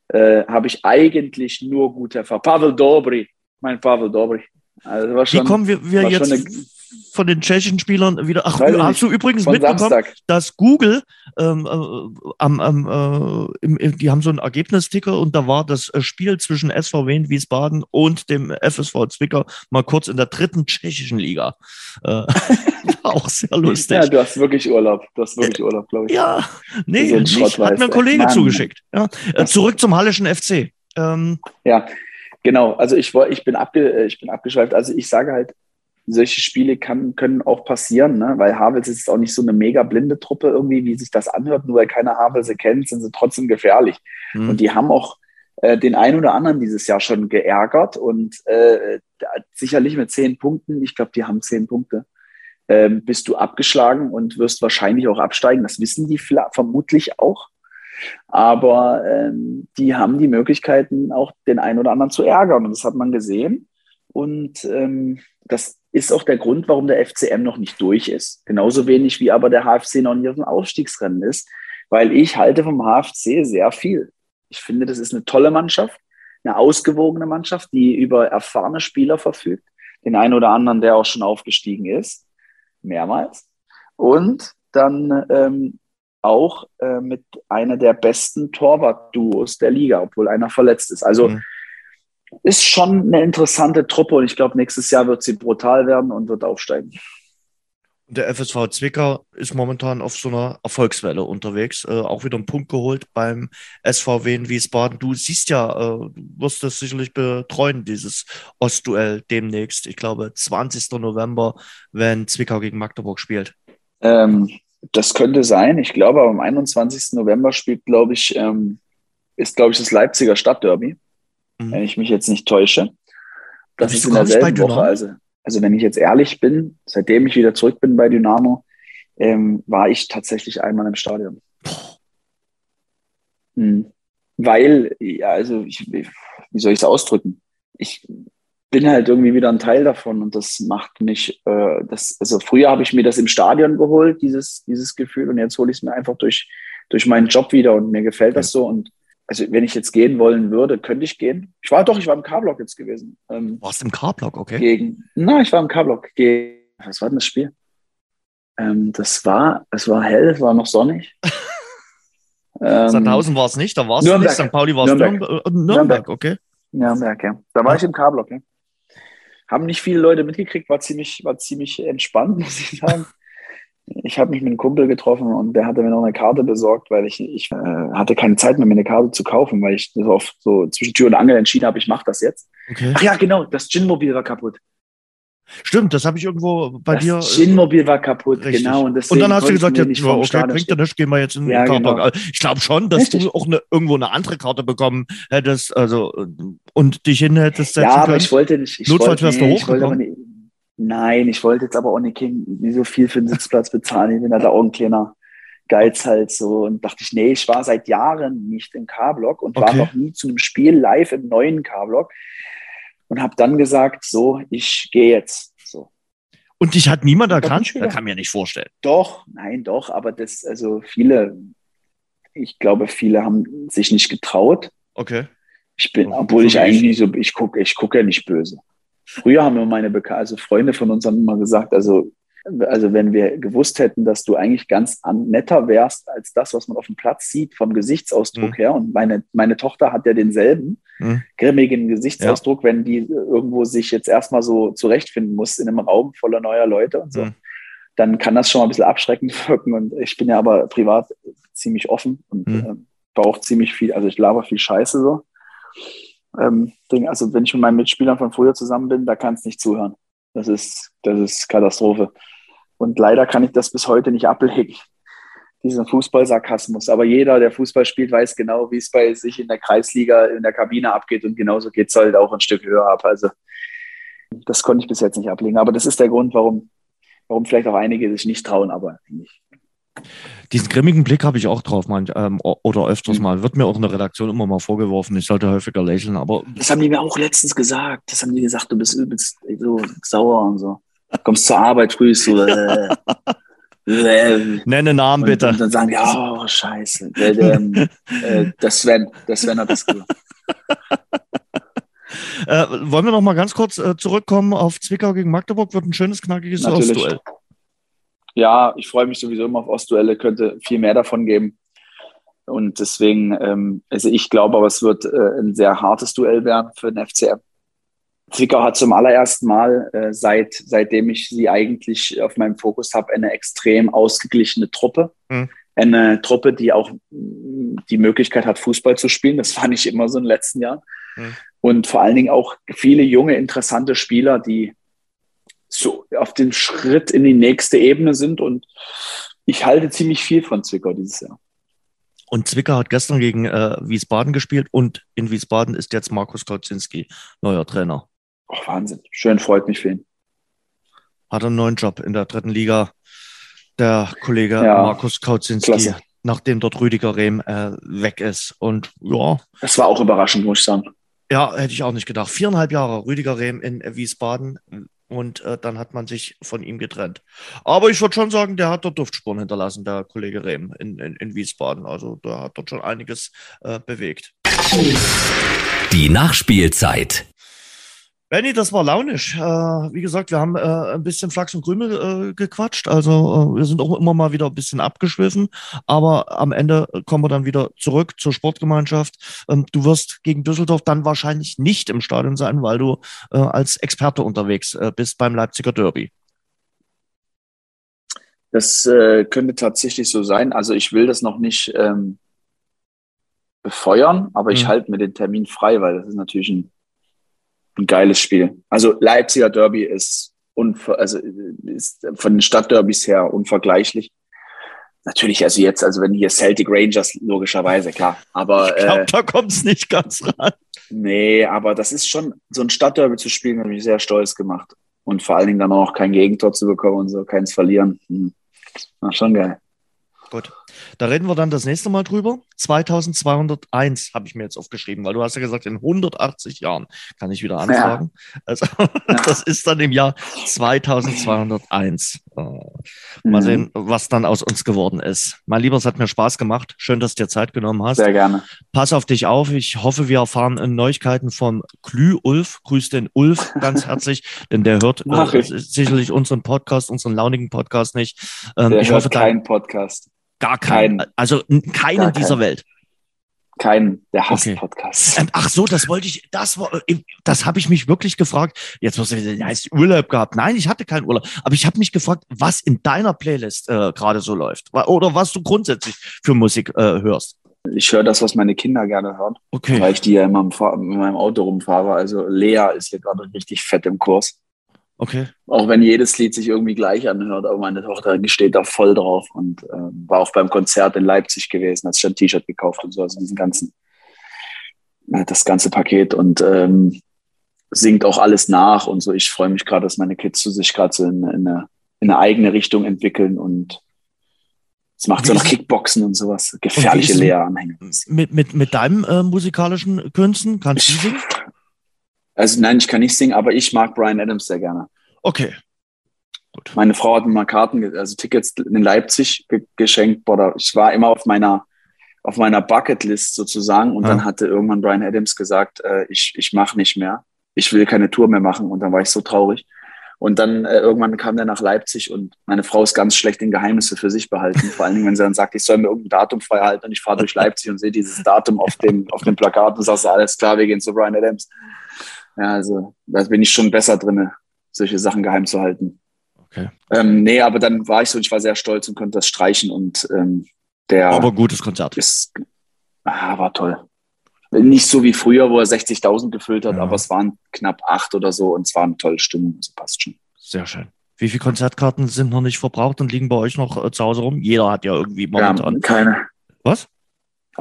äh, habe ich eigentlich nur gute Erfahrungen. Pavel Dobry, mein Pavel Dobry. Also schon, Wie kommen wir, wir jetzt von den tschechischen Spielern wieder. Ach, Weiß hast du übrigens mitbekommen, Samstag. dass Google, ähm, äh, am, am, äh, im, die haben so einen Ergebnisticker und da war das äh, Spiel zwischen SVW in Wiesbaden und dem FSV Zwickau mal kurz in der dritten tschechischen Liga. Äh, auch sehr lustig. Ja, du hast wirklich Urlaub. Du hast wirklich Urlaub, glaube ich. Ja, nee, nicht, hat mir ein Kollege Mann. zugeschickt. Ja. Äh, zurück zum Hallischen FC. Ähm, ja, genau. Also ich, ich, bin abge, äh, ich bin abgeschweift. Also ich sage halt, solche Spiele kann, können auch passieren, ne? weil Havels ist auch nicht so eine mega blinde Truppe irgendwie, wie sich das anhört. Nur weil keiner Havelse kennt, sind sie trotzdem gefährlich. Mhm. Und die haben auch äh, den einen oder anderen dieses Jahr schon geärgert und äh, sicherlich mit zehn Punkten, ich glaube, die haben zehn Punkte, äh, bist du abgeschlagen und wirst wahrscheinlich auch absteigen. Das wissen die vermutlich auch. Aber ähm, die haben die Möglichkeiten, auch den einen oder anderen zu ärgern. Und das hat man gesehen. Und ähm, das ist auch der Grund, warum der FCM noch nicht durch ist. Genauso wenig wie aber der HFC noch nicht auf dem Aufstiegsrennen ist, weil ich halte vom HFC sehr viel. Ich finde, das ist eine tolle Mannschaft, eine ausgewogene Mannschaft, die über erfahrene Spieler verfügt. Den einen oder anderen, der auch schon aufgestiegen ist, mehrmals. Und dann ähm, auch äh, mit einer der besten Torwart-Duos der Liga, obwohl einer verletzt ist. Also mhm ist schon eine interessante Truppe und ich glaube, nächstes Jahr wird sie brutal werden und wird aufsteigen. Der FSV Zwickau ist momentan auf so einer Erfolgswelle unterwegs. Äh, auch wieder einen Punkt geholt beim SVW in Wiesbaden. Du siehst ja, äh, wirst das sicherlich betreuen, dieses Ostduell demnächst. Ich glaube, 20. November, wenn Zwickau gegen Magdeburg spielt. Ähm, das könnte sein. Ich glaube, am 21. November spielt, glaube ich, ähm, ist, glaube ich, das Leipziger Stadtderby mhm. wenn ich mich jetzt nicht täusche. Das ist in derselben Woche. Also, also wenn ich jetzt ehrlich bin, seitdem ich wieder zurück bin bei Dynamo, ähm, war ich tatsächlich einmal im Stadion. Mhm. Weil, ja, also ich, wie soll ich es ausdrücken? Ich bin halt irgendwie wieder ein Teil davon und das macht mich, äh, das, also früher habe ich mir das im Stadion geholt, dieses, dieses Gefühl, und jetzt hole ich es mir einfach durch, durch meinen Job wieder und mir gefällt das so und also wenn ich jetzt gehen wollen würde, könnte ich gehen. Ich war doch, ich war im K-Block jetzt gewesen. Ähm, Warst im K-Block, okay? Gegen, na, ich war im K-Block gegen, was war denn das Spiel? Ähm, das war, es war hell, es war noch sonnig. ähm, Sandhausen war es nicht, da war es nicht. St. Pauli war es Nürnberg. Nürnberg. Nürnberg. Nürnberg, okay. Nürnberg, ja. Da war ich im K-Block, ja. Haben nicht viele Leute mitgekriegt, war ziemlich, war ziemlich entspannt, muss ich sagen. Ich habe mich mit einem Kumpel getroffen und der hatte mir noch eine Karte besorgt, weil ich, ich äh, hatte keine Zeit mehr, mir eine Karte zu kaufen, weil ich so auf so zwischen Tür und Angel entschieden habe, ich mache das jetzt. Okay. Ach ja, genau, das Gin-Mobil war kaputt. Stimmt, das habe ich irgendwo bei das dir. Das Gin-Mobil war kaputt, richtig. genau. Und, und dann hast du gesagt, ja, okay, bringt ja nicht, gehen wir jetzt in den ja. Genau. Also ich glaube schon, dass richtig. du auch eine, irgendwo eine andere Karte bekommen hättest, also und dich hin hättest setzen Ja, aber können. ich wollte nicht. Ich Notfalls wärst du hochgekommen. Nein, ich wollte jetzt aber auch nicht, nicht so viel für den Sitzplatz bezahlen. Ich bin halt auch ein kleiner Geiz halt so. Und dachte ich, nee, ich war seit Jahren nicht im K-Block und okay. war noch nie zu einem Spiel live im neuen K-Block. Und habe dann gesagt, so, ich gehe jetzt. So. Und dich hat niemand erkannt? Das kann mir nicht vorstellen. Doch, nein, doch. Aber das, also viele, ich glaube, viele haben sich nicht getraut. Okay. Ich bin, obwohl ich eigentlich so, ich gucke, ich gucke ja nicht böse. Früher haben mir meine Beka also Freunde von uns haben immer gesagt, also, also wenn wir gewusst hätten, dass du eigentlich ganz netter wärst als das, was man auf dem Platz sieht, vom Gesichtsausdruck mhm. her. Und meine, meine Tochter hat ja denselben mhm. grimmigen Gesichtsausdruck, ja. wenn die irgendwo sich jetzt erstmal so zurechtfinden muss in einem Raum voller neuer Leute und so. Mhm. Dann kann das schon mal ein bisschen abschreckend wirken. Und ich bin ja aber privat ziemlich offen und mhm. äh, auch ziemlich viel, also ich laber viel Scheiße so ähm, Ding. Also wenn ich mit meinen Mitspielern von früher zusammen bin, da kann es nicht zuhören. Das ist, das ist Katastrophe. Und leider kann ich das bis heute nicht ablegen, diesen Fußballsarkasmus. Aber jeder, der Fußball spielt, weiß genau, wie es bei sich in der Kreisliga, in der Kabine abgeht. Und genauso geht es halt auch ein Stück höher ab. Also das konnte ich bis jetzt nicht ablegen. Aber das ist der Grund, warum, warum vielleicht auch einige sich nicht trauen, aber nicht. Diesen grimmigen Blick habe ich auch drauf, man, ähm, oder öfters mhm. mal. Wird mir auch in der Redaktion immer mal vorgeworfen, ich sollte häufiger lächeln, aber. Das haben die mir auch letztens gesagt. Das haben die gesagt, du bist übelst so sauer und so. Kommst zur Arbeit früh, so. Äh, äh, Nenne Namen und, bitte. Und dann sagen die, oh, scheiße. Der, äh, das Sven, der Sven hat das gesagt. Äh, wollen wir noch mal ganz kurz äh, zurückkommen auf Zwickau gegen Magdeburg? Wird ein schönes, knackiges Ostduell ja, ich freue mich sowieso immer auf Ostduelle, könnte viel mehr davon geben. Und deswegen, ähm, also ich glaube aber, es wird äh, ein sehr hartes Duell werden für den FCM. Zwickau hat zum allerersten Mal, äh, seit, seitdem ich sie eigentlich auf meinem Fokus habe, eine extrem ausgeglichene Truppe. Mhm. Eine Truppe, die auch die Möglichkeit hat, Fußball zu spielen. Das war nicht immer so in den letzten Jahren. Mhm. Und vor allen Dingen auch viele junge, interessante Spieler, die so auf den Schritt in die nächste Ebene sind. Und ich halte ziemlich viel von Zwickau dieses Jahr. Und Zwickau hat gestern gegen äh, Wiesbaden gespielt und in Wiesbaden ist jetzt Markus Kautzinski neuer Trainer. Oh, Wahnsinn. Schön, freut mich für ihn. Hat einen neuen Job in der dritten Liga. Der Kollege ja, Markus Kautzinski, klasse. nachdem dort Rüdiger Rehm äh, weg ist. Und ja. Das war auch überraschend, muss ich sagen. Ja, hätte ich auch nicht gedacht. Viereinhalb Jahre Rüdiger Rehm in Wiesbaden und äh, dann hat man sich von ihm getrennt. Aber ich würde schon sagen, der hat dort Duftspuren hinterlassen, der Kollege Rehm in, in, in Wiesbaden. Also der hat dort schon einiges äh, bewegt. Die Nachspielzeit. Benny, das war launisch. Äh, wie gesagt, wir haben äh, ein bisschen Flachs und Krümel äh, gequatscht. Also äh, wir sind auch immer mal wieder ein bisschen abgeschwiffen. Aber am Ende kommen wir dann wieder zurück zur Sportgemeinschaft. Ähm, du wirst gegen Düsseldorf dann wahrscheinlich nicht im Stadion sein, weil du äh, als Experte unterwegs äh, bist beim Leipziger Derby. Das könnte tatsächlich so sein. Also ich will das noch nicht ähm, befeuern, aber ich mhm. halte mir den Termin frei, weil das ist natürlich ein ein geiles Spiel. Also Leipziger Derby ist, also ist von den Stadtderbys her unvergleichlich. Natürlich, also jetzt, also wenn hier Celtic Rangers, logischerweise, klar. Aber ich glaube, äh, da kommt es nicht ganz ran. Nee, aber das ist schon, so ein Stadtderby zu spielen, hat mich sehr stolz gemacht. Und vor allen Dingen dann auch kein Gegentor zu bekommen und so, keins verlieren. Hm. War schon geil. Gut. Da reden wir dann das nächste Mal drüber. 2201 habe ich mir jetzt aufgeschrieben, weil du hast ja gesagt, in 180 Jahren kann ich wieder anfragen. Ja. Also ja. das ist dann im Jahr 2201. Äh, mal mhm. sehen, was dann aus uns geworden ist. Mein Lieber, es hat mir Spaß gemacht. Schön, dass du dir Zeit genommen hast. Sehr gerne. Pass auf dich auf. Ich hoffe, wir erfahren Neuigkeiten vom Glü-Ulf. Grüß den Ulf ganz herzlich, denn der hört äh, sicherlich unseren Podcast, unseren launigen Podcast nicht. Ähm, der ich hoffe, keinen Podcast. Gar keinen. Kein, also keinen in dieser kein. Welt. Keinen, der Hass-Podcast. Okay. Ach so, das wollte ich, das war, äh, das habe ich mich wirklich gefragt. Jetzt muss ich sagen, heißt Urlaub gehabt. Nein, ich hatte keinen Urlaub. Aber ich habe mich gefragt, was in deiner Playlist äh, gerade so läuft. Oder was du grundsätzlich für Musik äh, hörst. Ich höre das, was meine Kinder gerne hören. Okay. Weil ich die ja immer in meinem Auto rumfahre. Also Lea ist hier gerade richtig fett im Kurs. Okay. Auch wenn jedes Lied sich irgendwie gleich anhört, aber meine Tochter steht da voll drauf und äh, war auch beim Konzert in Leipzig gewesen, hat sich ein T-Shirt gekauft und so, also diesen ganzen, äh, das ganze Paket und ähm, singt auch alles nach und so. Ich freue mich gerade, dass meine Kids so sich gerade so in, in, eine, in eine eigene Richtung entwickeln und es macht so noch Kickboxen und sowas. Gefährliche Lehranhänger. Mit, mit, mit deinem äh, musikalischen Künsten kannst du singen? Also nein, ich kann nicht singen, aber ich mag Brian Adams sehr gerne. Okay. Gut. Meine Frau hat mir mal Karten, also Tickets in Leipzig ge geschenkt. Boah, ich war immer auf meiner auf meiner Bucketlist sozusagen und ja. dann hatte irgendwann Brian Adams gesagt, äh, ich, ich mache nicht mehr, ich will keine Tour mehr machen und dann war ich so traurig. Und dann äh, irgendwann kam der nach Leipzig und meine Frau ist ganz schlecht in Geheimnisse für sich behalten. Vor allen Dingen, wenn sie dann sagt, ich soll mir irgendein Datum frei halten und ich fahre durch Leipzig und sehe dieses Datum auf dem, auf dem Plakat und sagst, alles klar, wir gehen zu Brian Adams. Ja, also da bin ich schon besser drin, solche Sachen geheim zu halten. Okay. Ähm, nee, aber dann war ich so, ich war sehr stolz und konnte das streichen und ähm, der. Aber gutes Konzert. Ist, ah, war toll. Nicht so wie früher, wo er 60.000 gefüllt hat, ja. aber es waren knapp acht oder so und es war eine tolle Stimmung. Das passt schon. Sehr schön. Wie viele Konzertkarten sind noch nicht verbraucht und liegen bei euch noch äh, zu Hause rum? Jeder hat ja irgendwie momentan. Ja, keine. Was?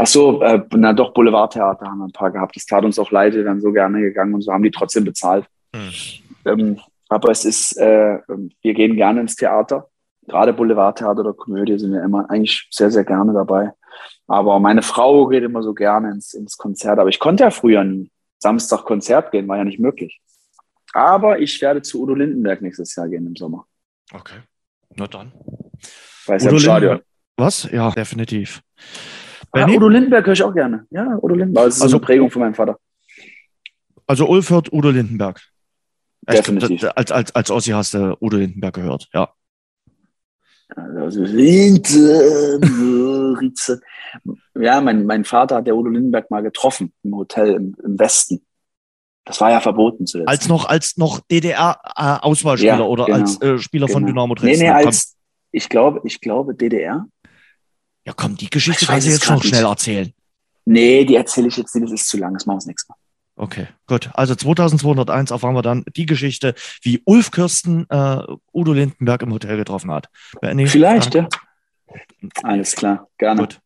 Ach so, äh, na doch, Boulevardtheater haben wir ein paar gehabt. Das tat uns auch leid, wir wären so gerne gegangen und so haben die trotzdem bezahlt. Mhm. Ähm, aber es ist, äh, wir gehen gerne ins Theater. Gerade Boulevardtheater oder Komödie sind wir immer eigentlich sehr, sehr gerne dabei. Aber meine Frau geht immer so gerne ins, ins Konzert. Aber ich konnte ja früher ein Samstag Konzert gehen, war ja nicht möglich. Aber ich werde zu Udo Lindenberg nächstes Jahr gehen im Sommer. Okay, na dann. Weiß Udo Stadion. Was? Ja, definitiv. Ah, Udo Lindenberg höre ich auch gerne. Ja, Udo Lindenberg. Das ist also, eine Prägung von meinem Vater. Also Ulf hört Udo Lindenberg. Definitiv. Echt, als, als, als Ossi hast du Udo Lindenberg gehört, ja. Also, ja, mein, mein Vater hat der Udo Lindenberg mal getroffen im Hotel im, im Westen. Das war ja verboten zuletzt. Als noch, als noch DDR-Auswahlspieler äh, ja, oder genau, als äh, Spieler genau. von Dynamo Dresden? Nee, nee, als, ich glaube, ich glaube DDR. Ja, komm, die Geschichte kannst du jetzt noch schnell erzählen. Nee, die erzähle ich jetzt nicht, das ist zu lang, das machen wir das nächste Mal. Okay, gut. Also 2201 erfahren wir dann die Geschichte, wie Ulf Kirsten äh, Udo Lindenberg im Hotel getroffen hat. Benny, Vielleicht, ja. Alles klar, gerne. Gut.